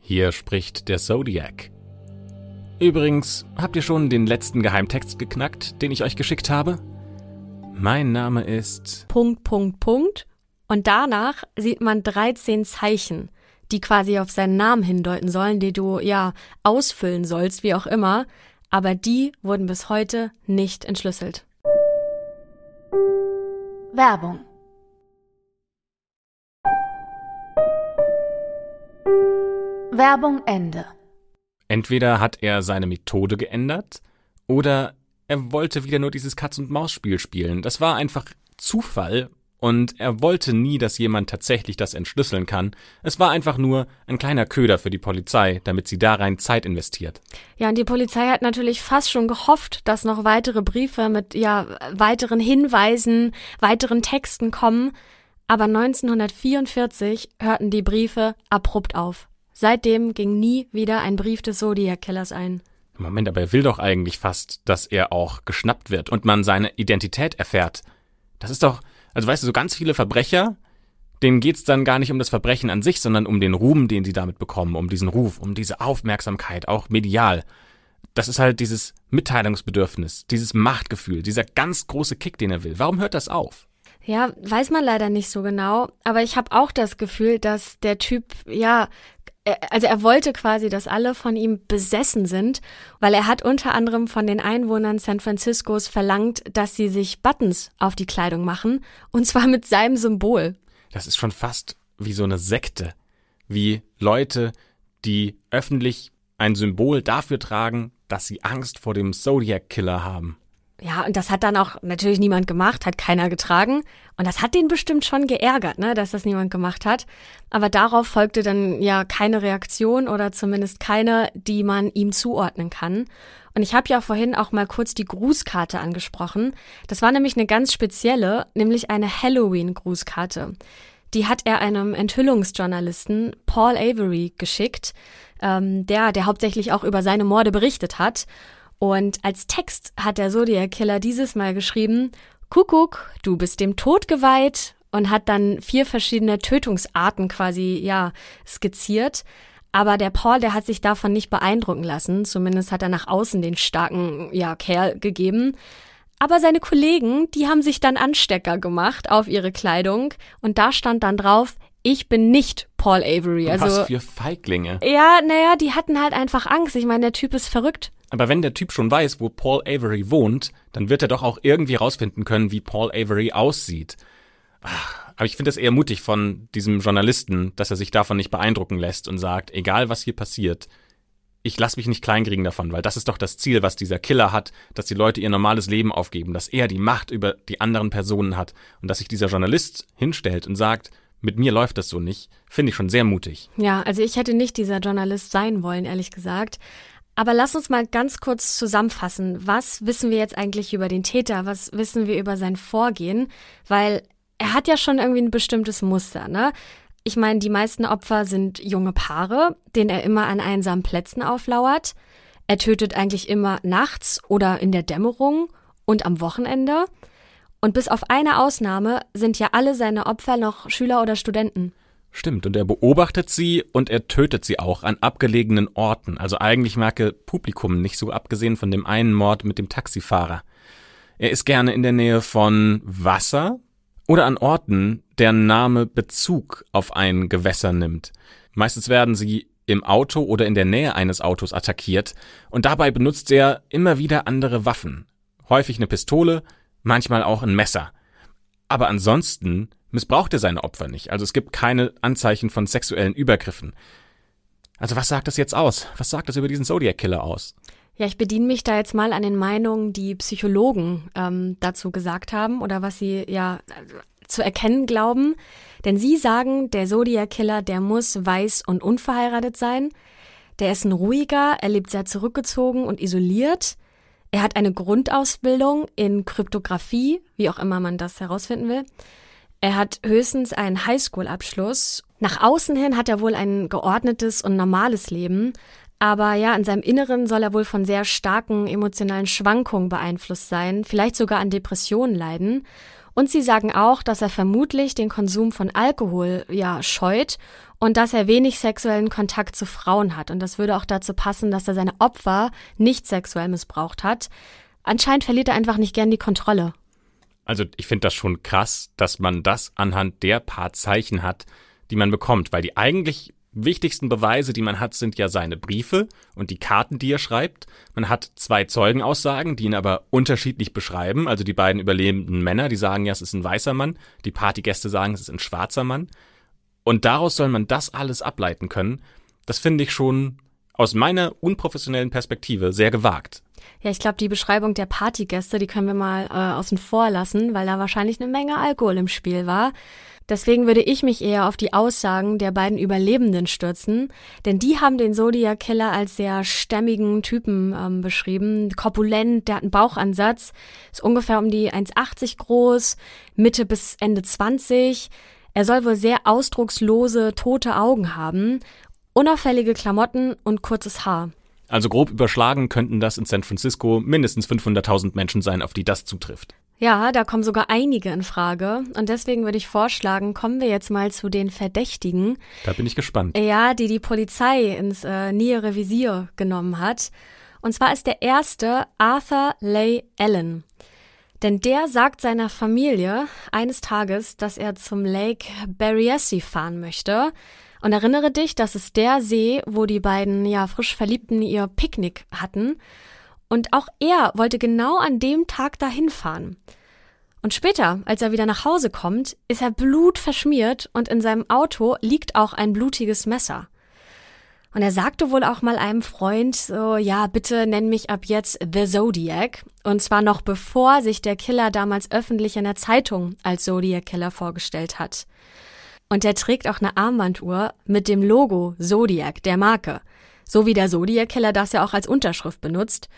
Hier spricht der Zodiac. Übrigens, habt ihr schon den letzten Geheimtext geknackt, den ich euch geschickt habe? Mein Name ist. Punkt, Punkt, Punkt. Und danach sieht man 13 Zeichen, die quasi auf seinen Namen hindeuten sollen, die du ja ausfüllen sollst, wie auch immer aber die wurden bis heute nicht entschlüsselt. Werbung Ende. Entweder hat er seine Methode geändert oder er wollte wieder nur dieses Katz-und-Maus-Spiel spielen. Das war einfach Zufall und er wollte nie, dass jemand tatsächlich das entschlüsseln kann. Es war einfach nur ein kleiner Köder für die Polizei, damit sie da rein Zeit investiert. Ja, und die Polizei hat natürlich fast schon gehofft, dass noch weitere Briefe mit ja weiteren Hinweisen, weiteren Texten kommen. Aber 1944 hörten die Briefe abrupt auf. Seitdem ging nie wieder ein Brief des Zodiac Killers ein. Moment, aber er will doch eigentlich fast, dass er auch geschnappt wird und man seine Identität erfährt. Das ist doch, also weißt du, so ganz viele Verbrecher, denen geht's dann gar nicht um das Verbrechen an sich, sondern um den Ruhm, den sie damit bekommen, um diesen Ruf, um diese Aufmerksamkeit, auch medial. Das ist halt dieses Mitteilungsbedürfnis, dieses Machtgefühl, dieser ganz große Kick, den er will. Warum hört das auf? Ja, weiß man leider nicht so genau, aber ich habe auch das Gefühl, dass der Typ ja also er wollte quasi, dass alle von ihm besessen sind, weil er hat unter anderem von den Einwohnern San Franciscos verlangt, dass sie sich Buttons auf die Kleidung machen, und zwar mit seinem Symbol. Das ist schon fast wie so eine Sekte, wie Leute, die öffentlich ein Symbol dafür tragen, dass sie Angst vor dem Zodiac Killer haben. Ja, und das hat dann auch natürlich niemand gemacht, hat keiner getragen. Und das hat den bestimmt schon geärgert, ne, dass das niemand gemacht hat. Aber darauf folgte dann ja keine Reaktion oder zumindest keine, die man ihm zuordnen kann. Und ich habe ja vorhin auch mal kurz die Grußkarte angesprochen. Das war nämlich eine ganz spezielle, nämlich eine Halloween-Grußkarte. Die hat er einem Enthüllungsjournalisten Paul Avery geschickt, ähm, der, der hauptsächlich auch über seine Morde berichtet hat. Und als Text hat der Zodiac Killer dieses Mal geschrieben, Kuckuck, du bist dem Tod geweiht und hat dann vier verschiedene Tötungsarten quasi, ja, skizziert. Aber der Paul, der hat sich davon nicht beeindrucken lassen. Zumindest hat er nach außen den starken, ja, Kerl gegeben. Aber seine Kollegen, die haben sich dann Anstecker gemacht auf ihre Kleidung und da stand dann drauf, ich bin nicht Paul Avery. Also, Was für Feiglinge. Ja, naja, die hatten halt einfach Angst. Ich meine, der Typ ist verrückt. Aber wenn der Typ schon weiß, wo Paul Avery wohnt, dann wird er doch auch irgendwie rausfinden können, wie Paul Avery aussieht. Aber ich finde es eher mutig von diesem Journalisten, dass er sich davon nicht beeindrucken lässt und sagt, egal was hier passiert, ich lasse mich nicht kleinkriegen davon, weil das ist doch das Ziel, was dieser Killer hat, dass die Leute ihr normales Leben aufgeben, dass er die Macht über die anderen Personen hat und dass sich dieser Journalist hinstellt und sagt, mit mir läuft das so nicht, finde ich schon sehr mutig. Ja, also ich hätte nicht dieser Journalist sein wollen, ehrlich gesagt. Aber lass uns mal ganz kurz zusammenfassen. Was wissen wir jetzt eigentlich über den Täter? Was wissen wir über sein Vorgehen? Weil er hat ja schon irgendwie ein bestimmtes Muster, ne? Ich meine, die meisten Opfer sind junge Paare, denen er immer an einsamen Plätzen auflauert. Er tötet eigentlich immer nachts oder in der Dämmerung und am Wochenende. Und bis auf eine Ausnahme sind ja alle seine Opfer noch Schüler oder Studenten. Stimmt, und er beobachtet sie und er tötet sie auch an abgelegenen Orten. Also eigentlich merke Publikum nicht so abgesehen von dem einen Mord mit dem Taxifahrer. Er ist gerne in der Nähe von Wasser oder an Orten, deren Name Bezug auf ein Gewässer nimmt. Meistens werden sie im Auto oder in der Nähe eines Autos attackiert und dabei benutzt er immer wieder andere Waffen. Häufig eine Pistole, manchmal auch ein Messer. Aber ansonsten missbraucht er seine Opfer nicht. Also es gibt keine Anzeichen von sexuellen Übergriffen. Also was sagt das jetzt aus? Was sagt das über diesen Zodiac Killer aus? Ja, ich bediene mich da jetzt mal an den Meinungen, die Psychologen ähm, dazu gesagt haben oder was sie ja zu erkennen glauben. Denn sie sagen, der Zodiac Killer, der muss weiß und unverheiratet sein. Der ist ein ruhiger, er lebt sehr zurückgezogen und isoliert. Er hat eine Grundausbildung in Kryptographie, wie auch immer man das herausfinden will. Er hat höchstens einen Highschool-Abschluss. Nach außen hin hat er wohl ein geordnetes und normales Leben, aber ja, in seinem Inneren soll er wohl von sehr starken emotionalen Schwankungen beeinflusst sein, vielleicht sogar an Depressionen leiden. Und sie sagen auch, dass er vermutlich den Konsum von Alkohol ja scheut und dass er wenig sexuellen Kontakt zu Frauen hat. Und das würde auch dazu passen, dass er seine Opfer nicht sexuell missbraucht hat. Anscheinend verliert er einfach nicht gern die Kontrolle. Also ich finde das schon krass, dass man das anhand der paar Zeichen hat, die man bekommt, weil die eigentlich wichtigsten Beweise, die man hat, sind ja seine Briefe und die Karten, die er schreibt. Man hat zwei Zeugenaussagen, die ihn aber unterschiedlich beschreiben. Also die beiden überlebenden Männer, die sagen ja, es ist ein weißer Mann, die Partygäste sagen, es ist ein schwarzer Mann. Und daraus soll man das alles ableiten können. das finde ich schon aus meiner unprofessionellen Perspektive sehr gewagt. Ja, ich glaube, die Beschreibung der Partygäste, die können wir mal äh, außen vor lassen, weil da wahrscheinlich eine Menge Alkohol im Spiel war. Deswegen würde ich mich eher auf die Aussagen der beiden Überlebenden stürzen, denn die haben den Zodiac Killer als sehr stämmigen Typen ähm, beschrieben, korpulent, der hat einen Bauchansatz, ist ungefähr um die 1,80 groß, Mitte bis Ende 20. Er soll wohl sehr ausdruckslose, tote Augen haben, unauffällige Klamotten und kurzes Haar. Also grob überschlagen könnten das in San Francisco mindestens 500.000 Menschen sein, auf die das zutrifft. Ja, da kommen sogar einige in Frage. Und deswegen würde ich vorschlagen, kommen wir jetzt mal zu den Verdächtigen. Da bin ich gespannt. Ja, die die Polizei ins äh, nähere Visier genommen hat. Und zwar ist der erste Arthur Leigh Allen. Denn der sagt seiner Familie eines Tages, dass er zum Lake Berryessa fahren möchte. Und erinnere dich, das ist der See, wo die beiden ja frisch Verliebten ihr Picknick hatten. Und auch er wollte genau an dem Tag dahin fahren. Und später, als er wieder nach Hause kommt, ist er blutverschmiert und in seinem Auto liegt auch ein blutiges Messer. Und er sagte wohl auch mal einem Freund so, ja, bitte nenn mich ab jetzt The Zodiac. Und zwar noch bevor sich der Killer damals öffentlich in der Zeitung als Zodiac Killer vorgestellt hat. Und er trägt auch eine Armbanduhr mit dem Logo Zodiac, der Marke. So wie der Zodiac-Killer das ja auch als Unterschrift benutzt.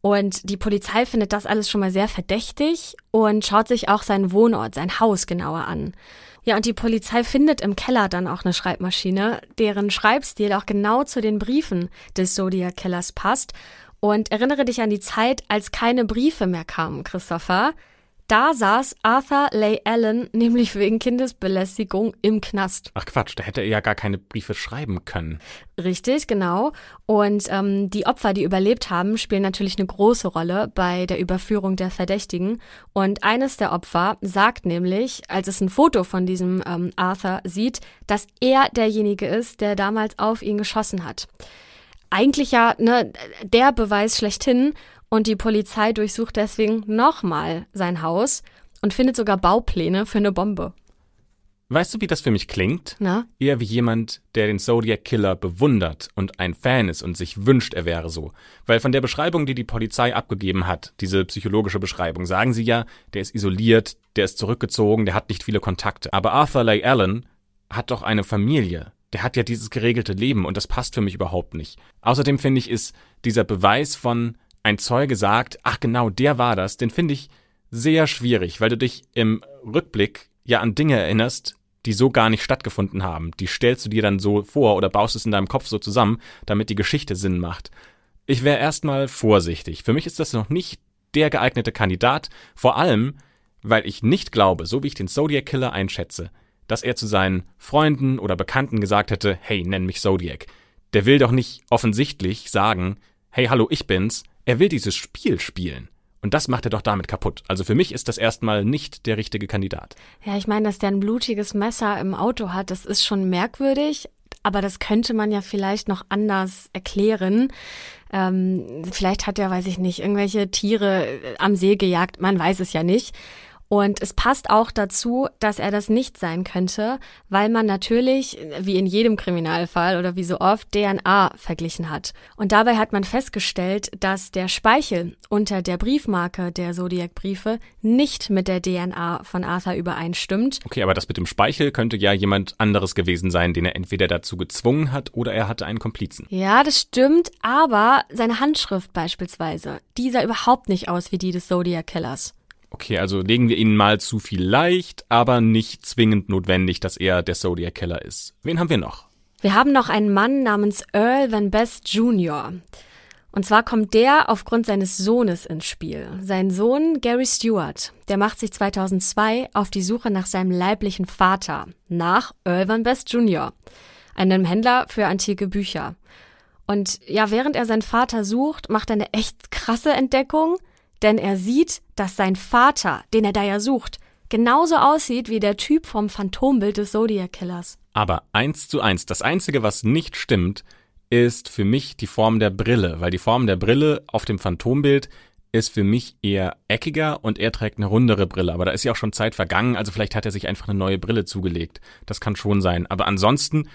Und die Polizei findet das alles schon mal sehr verdächtig und schaut sich auch seinen Wohnort, sein Haus genauer an. Ja, und die Polizei findet im Keller dann auch eine Schreibmaschine, deren Schreibstil auch genau zu den Briefen des Zodiac-Killers passt. Und erinnere dich an die Zeit, als keine Briefe mehr kamen, Christopher. Da saß Arthur Leigh Allen nämlich wegen Kindesbelästigung im Knast. Ach Quatsch, da hätte er ja gar keine Briefe schreiben können. Richtig, genau. Und ähm, die Opfer, die überlebt haben, spielen natürlich eine große Rolle bei der Überführung der Verdächtigen. Und eines der Opfer sagt nämlich, als es ein Foto von diesem ähm, Arthur sieht, dass er derjenige ist, der damals auf ihn geschossen hat eigentlich ja ne, der Beweis schlechthin und die Polizei durchsucht deswegen nochmal sein Haus und findet sogar Baupläne für eine Bombe. Weißt du, wie das für mich klingt? Na? Eher wie jemand, der den Zodiac Killer bewundert und ein Fan ist und sich wünscht, er wäre so. Weil von der Beschreibung, die die Polizei abgegeben hat, diese psychologische Beschreibung, sagen sie ja, der ist isoliert, der ist zurückgezogen, der hat nicht viele Kontakte. Aber Arthur Leigh Allen hat doch eine Familie. Der hat ja dieses geregelte Leben und das passt für mich überhaupt nicht. Außerdem finde ich, ist dieser Beweis von ein Zeuge sagt, ach genau, der war das, den finde ich sehr schwierig, weil du dich im Rückblick ja an Dinge erinnerst, die so gar nicht stattgefunden haben. Die stellst du dir dann so vor oder baust es in deinem Kopf so zusammen, damit die Geschichte Sinn macht. Ich wäre erstmal vorsichtig. Für mich ist das noch nicht der geeignete Kandidat, vor allem, weil ich nicht glaube, so wie ich den Zodiac Killer einschätze, dass er zu seinen Freunden oder Bekannten gesagt hätte, hey, nenn mich Zodiac. Der will doch nicht offensichtlich sagen, hey, hallo, ich bin's, er will dieses Spiel spielen. Und das macht er doch damit kaputt. Also für mich ist das erstmal nicht der richtige Kandidat. Ja, ich meine, dass der ein blutiges Messer im Auto hat, das ist schon merkwürdig. Aber das könnte man ja vielleicht noch anders erklären. Ähm, vielleicht hat er, weiß ich nicht, irgendwelche Tiere am See gejagt. Man weiß es ja nicht. Und es passt auch dazu, dass er das nicht sein könnte, weil man natürlich, wie in jedem Kriminalfall oder wie so oft, DNA verglichen hat. Und dabei hat man festgestellt, dass der Speichel unter der Briefmarke der Zodiac-Briefe nicht mit der DNA von Arthur übereinstimmt. Okay, aber das mit dem Speichel könnte ja jemand anderes gewesen sein, den er entweder dazu gezwungen hat oder er hatte einen Komplizen. Ja, das stimmt, aber seine Handschrift beispielsweise, die sah überhaupt nicht aus wie die des Zodiac-Killers. Okay, also legen wir ihnen mal zu viel leicht, aber nicht zwingend notwendig, dass er der Zodiac Killer ist. Wen haben wir noch? Wir haben noch einen Mann namens Earl Van Best Jr. Und zwar kommt der aufgrund seines Sohnes ins Spiel. Sein Sohn Gary Stewart, der macht sich 2002 auf die Suche nach seinem leiblichen Vater, nach Earl Van Best Jr., einem Händler für antike Bücher. Und ja, während er seinen Vater sucht, macht er eine echt krasse Entdeckung – denn er sieht, dass sein Vater, den er da ja sucht, genauso aussieht wie der Typ vom Phantombild des Zodiac Killers. Aber eins zu eins, das Einzige, was nicht stimmt, ist für mich die Form der Brille, weil die Form der Brille auf dem Phantombild ist für mich eher eckiger und er trägt eine rundere Brille. Aber da ist ja auch schon Zeit vergangen, also vielleicht hat er sich einfach eine neue Brille zugelegt. Das kann schon sein. Aber ansonsten,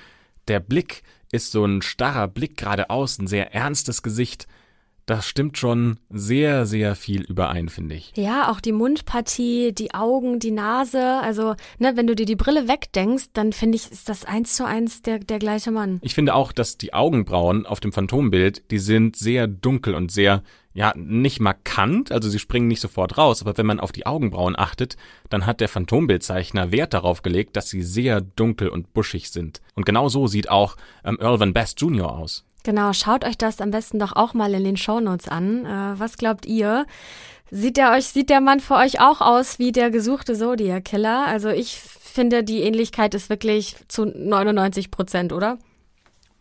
der Blick ist so ein starrer Blick geradeaus, ein sehr ernstes Gesicht das stimmt schon sehr, sehr viel überein, finde ich. Ja, auch die Mundpartie, die Augen, die Nase. Also, ne, wenn du dir die Brille wegdenkst, dann finde ich, ist das eins zu eins der, der gleiche Mann. Ich finde auch, dass die Augenbrauen auf dem Phantombild, die sind sehr dunkel und sehr, ja, nicht markant, also sie springen nicht sofort raus, aber wenn man auf die Augenbrauen achtet, dann hat der Phantombildzeichner Wert darauf gelegt, dass sie sehr dunkel und buschig sind. Und genau so sieht auch ähm, Earl Van Best Jr. aus. Genau, schaut euch das am besten doch auch mal in den Shownotes an. Äh, was glaubt ihr? Sieht der euch, sieht der Mann für euch auch aus wie der gesuchte Zodiac Killer? Also ich finde, die Ähnlichkeit ist wirklich zu 99 Prozent, oder?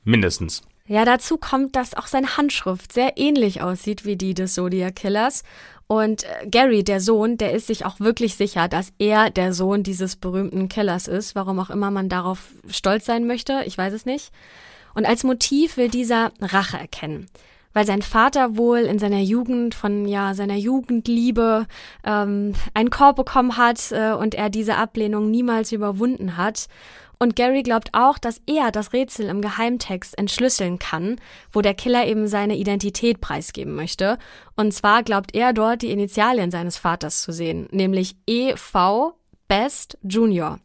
Mindestens. Ja, dazu kommt, dass auch seine Handschrift sehr ähnlich aussieht wie die des Zodiac Killers. Und äh, Gary, der Sohn, der ist sich auch wirklich sicher, dass er der Sohn dieses berühmten Killers ist. Warum auch immer man darauf stolz sein möchte, ich weiß es nicht. Und als Motiv will dieser Rache erkennen weil sein Vater wohl in seiner Jugend von ja seiner Jugendliebe ähm, einen Korb bekommen hat äh, und er diese Ablehnung niemals überwunden hat. Und Gary glaubt auch, dass er das Rätsel im Geheimtext entschlüsseln kann, wo der Killer eben seine Identität preisgeben möchte. Und zwar glaubt er dort die Initialien seines Vaters zu sehen, nämlich E.V. Best Junior.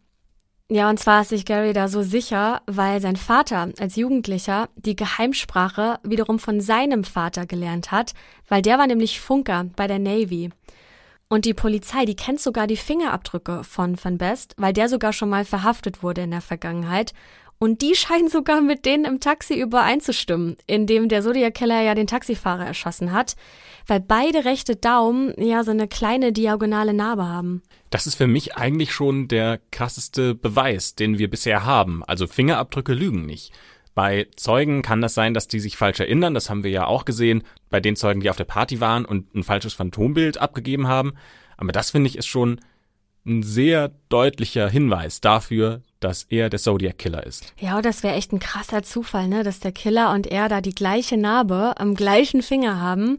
Ja, und zwar ist sich Gary da so sicher, weil sein Vater als Jugendlicher die Geheimsprache wiederum von seinem Vater gelernt hat, weil der war nämlich Funker bei der Navy. Und die Polizei, die kennt sogar die Fingerabdrücke von Van Best, weil der sogar schon mal verhaftet wurde in der Vergangenheit. Und die scheinen sogar mit denen im Taxi übereinzustimmen, in dem der Zodiac Killer ja den Taxifahrer erschossen hat, weil beide rechte Daumen ja so eine kleine diagonale Narbe haben. Das ist für mich eigentlich schon der krasseste Beweis, den wir bisher haben. Also Fingerabdrücke lügen nicht. Bei Zeugen kann das sein, dass die sich falsch erinnern, das haben wir ja auch gesehen, bei den Zeugen, die auf der Party waren und ein falsches Phantombild abgegeben haben. Aber das finde ich ist schon ein sehr deutlicher Hinweis dafür, dass er der Zodiac Killer ist. Ja, das wäre echt ein krasser Zufall, ne, dass der Killer und er da die gleiche Narbe am gleichen Finger haben.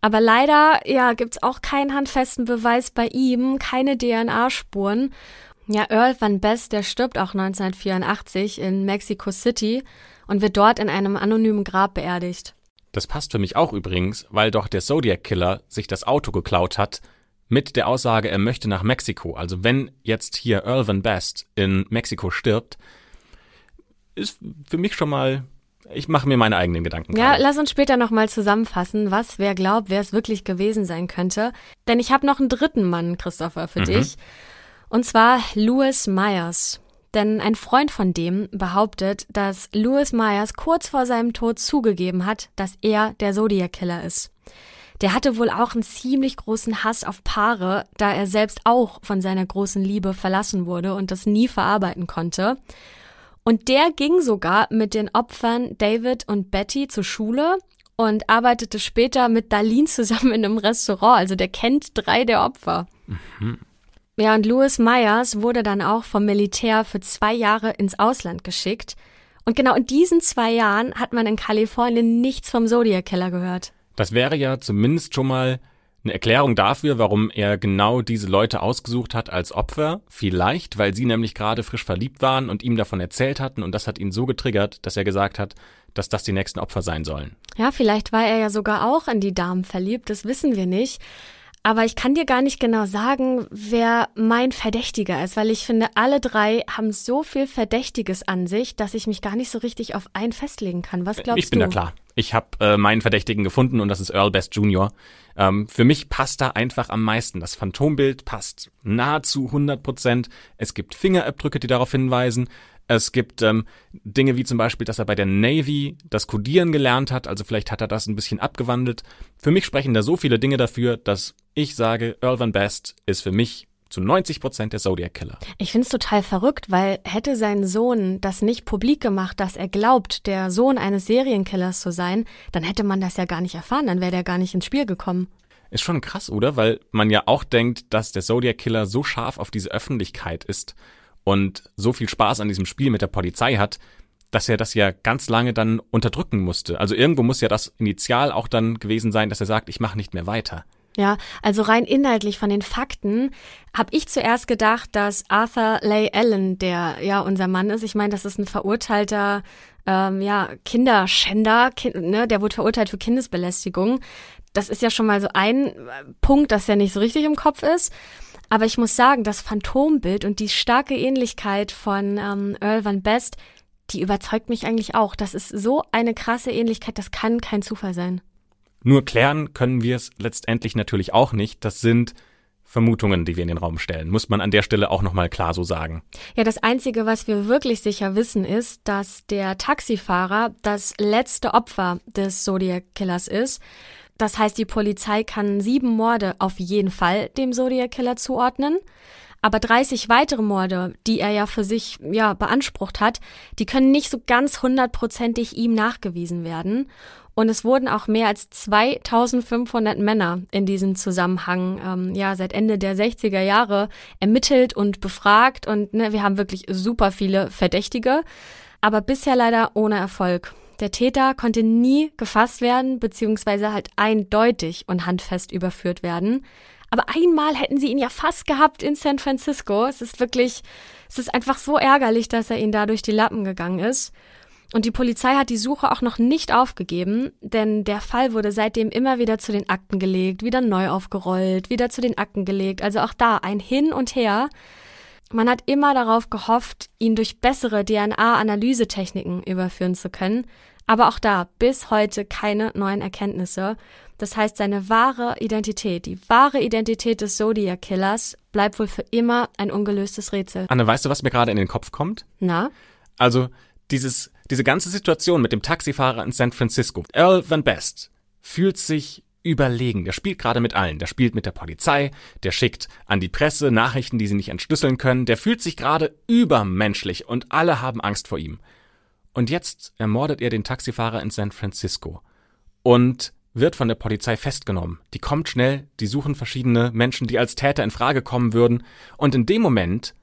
Aber leider, ja, gibt's auch keinen handfesten Beweis bei ihm, keine DNA-Spuren. Ja, Earl Van Best, der stirbt auch 1984 in Mexico City und wird dort in einem anonymen Grab beerdigt. Das passt für mich auch übrigens, weil doch der Zodiac Killer sich das Auto geklaut hat mit der Aussage, er möchte nach Mexiko. Also wenn jetzt hier Van Best in Mexiko stirbt, ist für mich schon mal ich mache mir meine eigenen Gedanken. Ja, lass uns später nochmal zusammenfassen, was wer glaubt, wer es wirklich gewesen sein könnte. Denn ich habe noch einen dritten Mann, Christopher, für mhm. dich. Und zwar Louis Myers. Denn ein Freund von dem behauptet, dass Louis Myers kurz vor seinem Tod zugegeben hat, dass er der Zodiac Killer ist. Der hatte wohl auch einen ziemlich großen Hass auf Paare, da er selbst auch von seiner großen Liebe verlassen wurde und das nie verarbeiten konnte. Und der ging sogar mit den Opfern David und Betty zur Schule und arbeitete später mit Darlene zusammen in einem Restaurant. Also der kennt drei der Opfer. Mhm. Ja, und Louis Myers wurde dann auch vom Militär für zwei Jahre ins Ausland geschickt. Und genau in diesen zwei Jahren hat man in Kalifornien nichts vom Zodiac Killer gehört. Das wäre ja zumindest schon mal eine Erklärung dafür, warum er genau diese Leute ausgesucht hat als Opfer. Vielleicht, weil sie nämlich gerade frisch verliebt waren und ihm davon erzählt hatten und das hat ihn so getriggert, dass er gesagt hat, dass das die nächsten Opfer sein sollen. Ja, vielleicht war er ja sogar auch in die Damen verliebt, das wissen wir nicht. Aber ich kann dir gar nicht genau sagen, wer mein Verdächtiger ist, weil ich finde, alle drei haben so viel Verdächtiges an sich, dass ich mich gar nicht so richtig auf einen festlegen kann. Was glaubst du? Ich bin du? da klar. Ich habe äh, meinen Verdächtigen gefunden und das ist Earl Best Jr. Ähm, für mich passt da einfach am meisten. Das Phantombild passt nahezu 100 Prozent. Es gibt Fingerabdrücke, die darauf hinweisen. Es gibt ähm, Dinge wie zum Beispiel, dass er bei der Navy das Codieren gelernt hat, also vielleicht hat er das ein bisschen abgewandelt. Für mich sprechen da so viele Dinge dafür, dass ich sage, Earl Van Best ist für mich zu 90 Prozent der Zodiac Killer. Ich finde es total verrückt, weil hätte sein Sohn das nicht publik gemacht, dass er glaubt, der Sohn eines Serienkillers zu sein, dann hätte man das ja gar nicht erfahren, dann wäre der gar nicht ins Spiel gekommen. Ist schon krass, oder? Weil man ja auch denkt, dass der Zodiac Killer so scharf auf diese Öffentlichkeit ist und so viel Spaß an diesem Spiel mit der Polizei hat, dass er das ja ganz lange dann unterdrücken musste. Also irgendwo muss ja das Initial auch dann gewesen sein, dass er sagt, ich mache nicht mehr weiter. Ja, also rein inhaltlich von den Fakten habe ich zuerst gedacht, dass Arthur Leigh Allen, der ja unser Mann ist, ich meine, das ist ein verurteilter ähm, ja, Kinderschänder, kind, ne, der wurde verurteilt für Kindesbelästigung. Das ist ja schon mal so ein äh, Punkt, dass ja nicht so richtig im Kopf ist. Aber ich muss sagen, das Phantombild und die starke Ähnlichkeit von ähm, Earl Van Best, die überzeugt mich eigentlich auch. Das ist so eine krasse Ähnlichkeit, das kann kein Zufall sein. Nur klären können wir es letztendlich natürlich auch nicht. Das sind Vermutungen, die wir in den Raum stellen. Muss man an der Stelle auch nochmal klar so sagen. Ja, das Einzige, was wir wirklich sicher wissen, ist, dass der Taxifahrer das letzte Opfer des Zodiac Killers ist. Das heißt, die Polizei kann sieben Morde auf jeden Fall dem Zodiac Killer zuordnen. Aber 30 weitere Morde, die er ja für sich ja beansprucht hat, die können nicht so ganz hundertprozentig ihm nachgewiesen werden. Und es wurden auch mehr als 2500 Männer in diesem Zusammenhang, ähm, ja, seit Ende der 60er Jahre ermittelt und befragt. Und ne, wir haben wirklich super viele Verdächtige, aber bisher leider ohne Erfolg. Der Täter konnte nie gefasst werden, beziehungsweise halt eindeutig und handfest überführt werden. Aber einmal hätten sie ihn ja fast gehabt in San Francisco. Es ist wirklich, es ist einfach so ärgerlich, dass er ihnen da durch die Lappen gegangen ist. Und die Polizei hat die Suche auch noch nicht aufgegeben, denn der Fall wurde seitdem immer wieder zu den Akten gelegt, wieder neu aufgerollt, wieder zu den Akten gelegt. Also auch da ein Hin und Her. Man hat immer darauf gehofft, ihn durch bessere DNA-Analysetechniken überführen zu können. Aber auch da bis heute keine neuen Erkenntnisse. Das heißt, seine wahre Identität, die wahre Identität des Zodiac Killers, bleibt wohl für immer ein ungelöstes Rätsel. Anne, weißt du, was mir gerade in den Kopf kommt? Na? Also, dieses, diese ganze Situation mit dem Taxifahrer in San Francisco. Earl Van Best fühlt sich überlegen. Der spielt gerade mit allen. Der spielt mit der Polizei, der schickt an die Presse Nachrichten, die sie nicht entschlüsseln können. Der fühlt sich gerade übermenschlich und alle haben Angst vor ihm. Und jetzt ermordet er den Taxifahrer in San Francisco und wird von der Polizei festgenommen. Die kommt schnell, die suchen verschiedene Menschen, die als Täter in Frage kommen würden. Und in dem Moment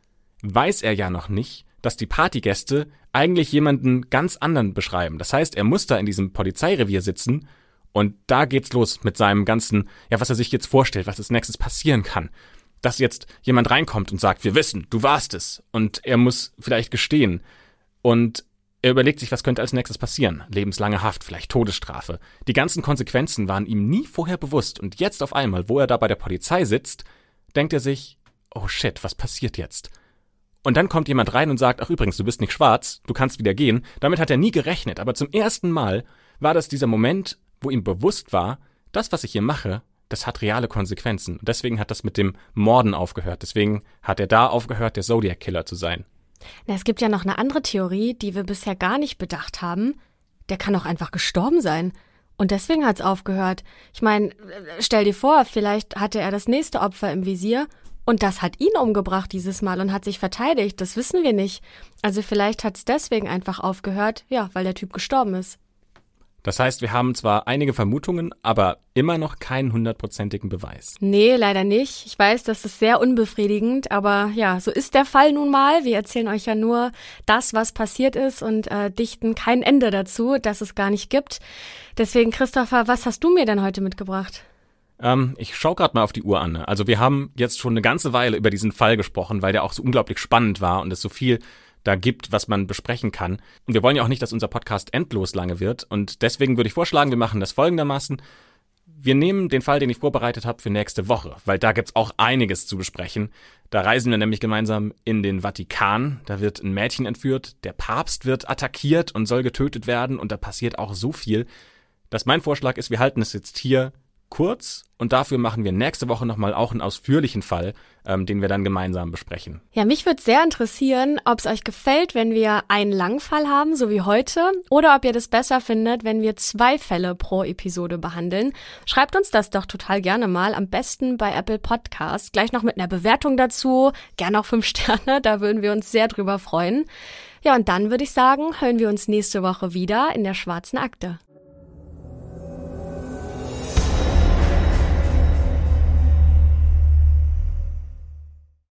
weiß er ja noch nicht, dass die Partygäste eigentlich jemanden ganz anderen beschreiben. Das heißt, er muss da in diesem Polizeirevier sitzen und da geht's los mit seinem ganzen, ja, was er sich jetzt vorstellt, was als nächstes passieren kann. Dass jetzt jemand reinkommt und sagt, wir wissen, du warst es. Und er muss vielleicht gestehen. Und er überlegt sich, was könnte als nächstes passieren. Lebenslange Haft, vielleicht Todesstrafe. Die ganzen Konsequenzen waren ihm nie vorher bewusst. Und jetzt auf einmal, wo er da bei der Polizei sitzt, denkt er sich, oh shit, was passiert jetzt? Und dann kommt jemand rein und sagt, ach übrigens, du bist nicht schwarz, du kannst wieder gehen. Damit hat er nie gerechnet, aber zum ersten Mal war das dieser Moment, wo ihm bewusst war, das, was ich hier mache, das hat reale Konsequenzen. Und deswegen hat das mit dem Morden aufgehört. Deswegen hat er da aufgehört, der Zodiac Killer zu sein. Na, es gibt ja noch eine andere Theorie, die wir bisher gar nicht bedacht haben. Der kann auch einfach gestorben sein. Und deswegen hat's aufgehört. Ich meine, stell dir vor, vielleicht hatte er das nächste Opfer im Visier und das hat ihn umgebracht dieses Mal und hat sich verteidigt. Das wissen wir nicht. Also vielleicht hat es deswegen einfach aufgehört, ja, weil der Typ gestorben ist. Das heißt, wir haben zwar einige Vermutungen, aber immer noch keinen hundertprozentigen Beweis. Nee, leider nicht. Ich weiß, das ist sehr unbefriedigend, aber ja, so ist der Fall nun mal. Wir erzählen euch ja nur das, was passiert ist und äh, dichten kein Ende dazu, dass es gar nicht gibt. Deswegen, Christopher, was hast du mir denn heute mitgebracht? Ähm, ich schaue gerade mal auf die Uhr an. Also wir haben jetzt schon eine ganze Weile über diesen Fall gesprochen, weil der auch so unglaublich spannend war und es so viel da gibt, was man besprechen kann. Und wir wollen ja auch nicht, dass unser Podcast endlos lange wird. Und deswegen würde ich vorschlagen, wir machen das folgendermaßen. Wir nehmen den Fall, den ich vorbereitet habe, für nächste Woche, weil da gibt's auch einiges zu besprechen. Da reisen wir nämlich gemeinsam in den Vatikan. Da wird ein Mädchen entführt, der Papst wird attackiert und soll getötet werden und da passiert auch so viel, dass mein Vorschlag ist, wir halten es jetzt hier kurz und dafür machen wir nächste Woche nochmal auch einen ausführlichen Fall, ähm, den wir dann gemeinsam besprechen. Ja, mich würde sehr interessieren, ob es euch gefällt, wenn wir einen Langfall haben, so wie heute, oder ob ihr das besser findet, wenn wir zwei Fälle pro Episode behandeln. Schreibt uns das doch total gerne mal, am besten bei Apple Podcast. Gleich noch mit einer Bewertung dazu, gerne auch fünf Sterne, da würden wir uns sehr drüber freuen. Ja, und dann würde ich sagen, hören wir uns nächste Woche wieder in der schwarzen Akte.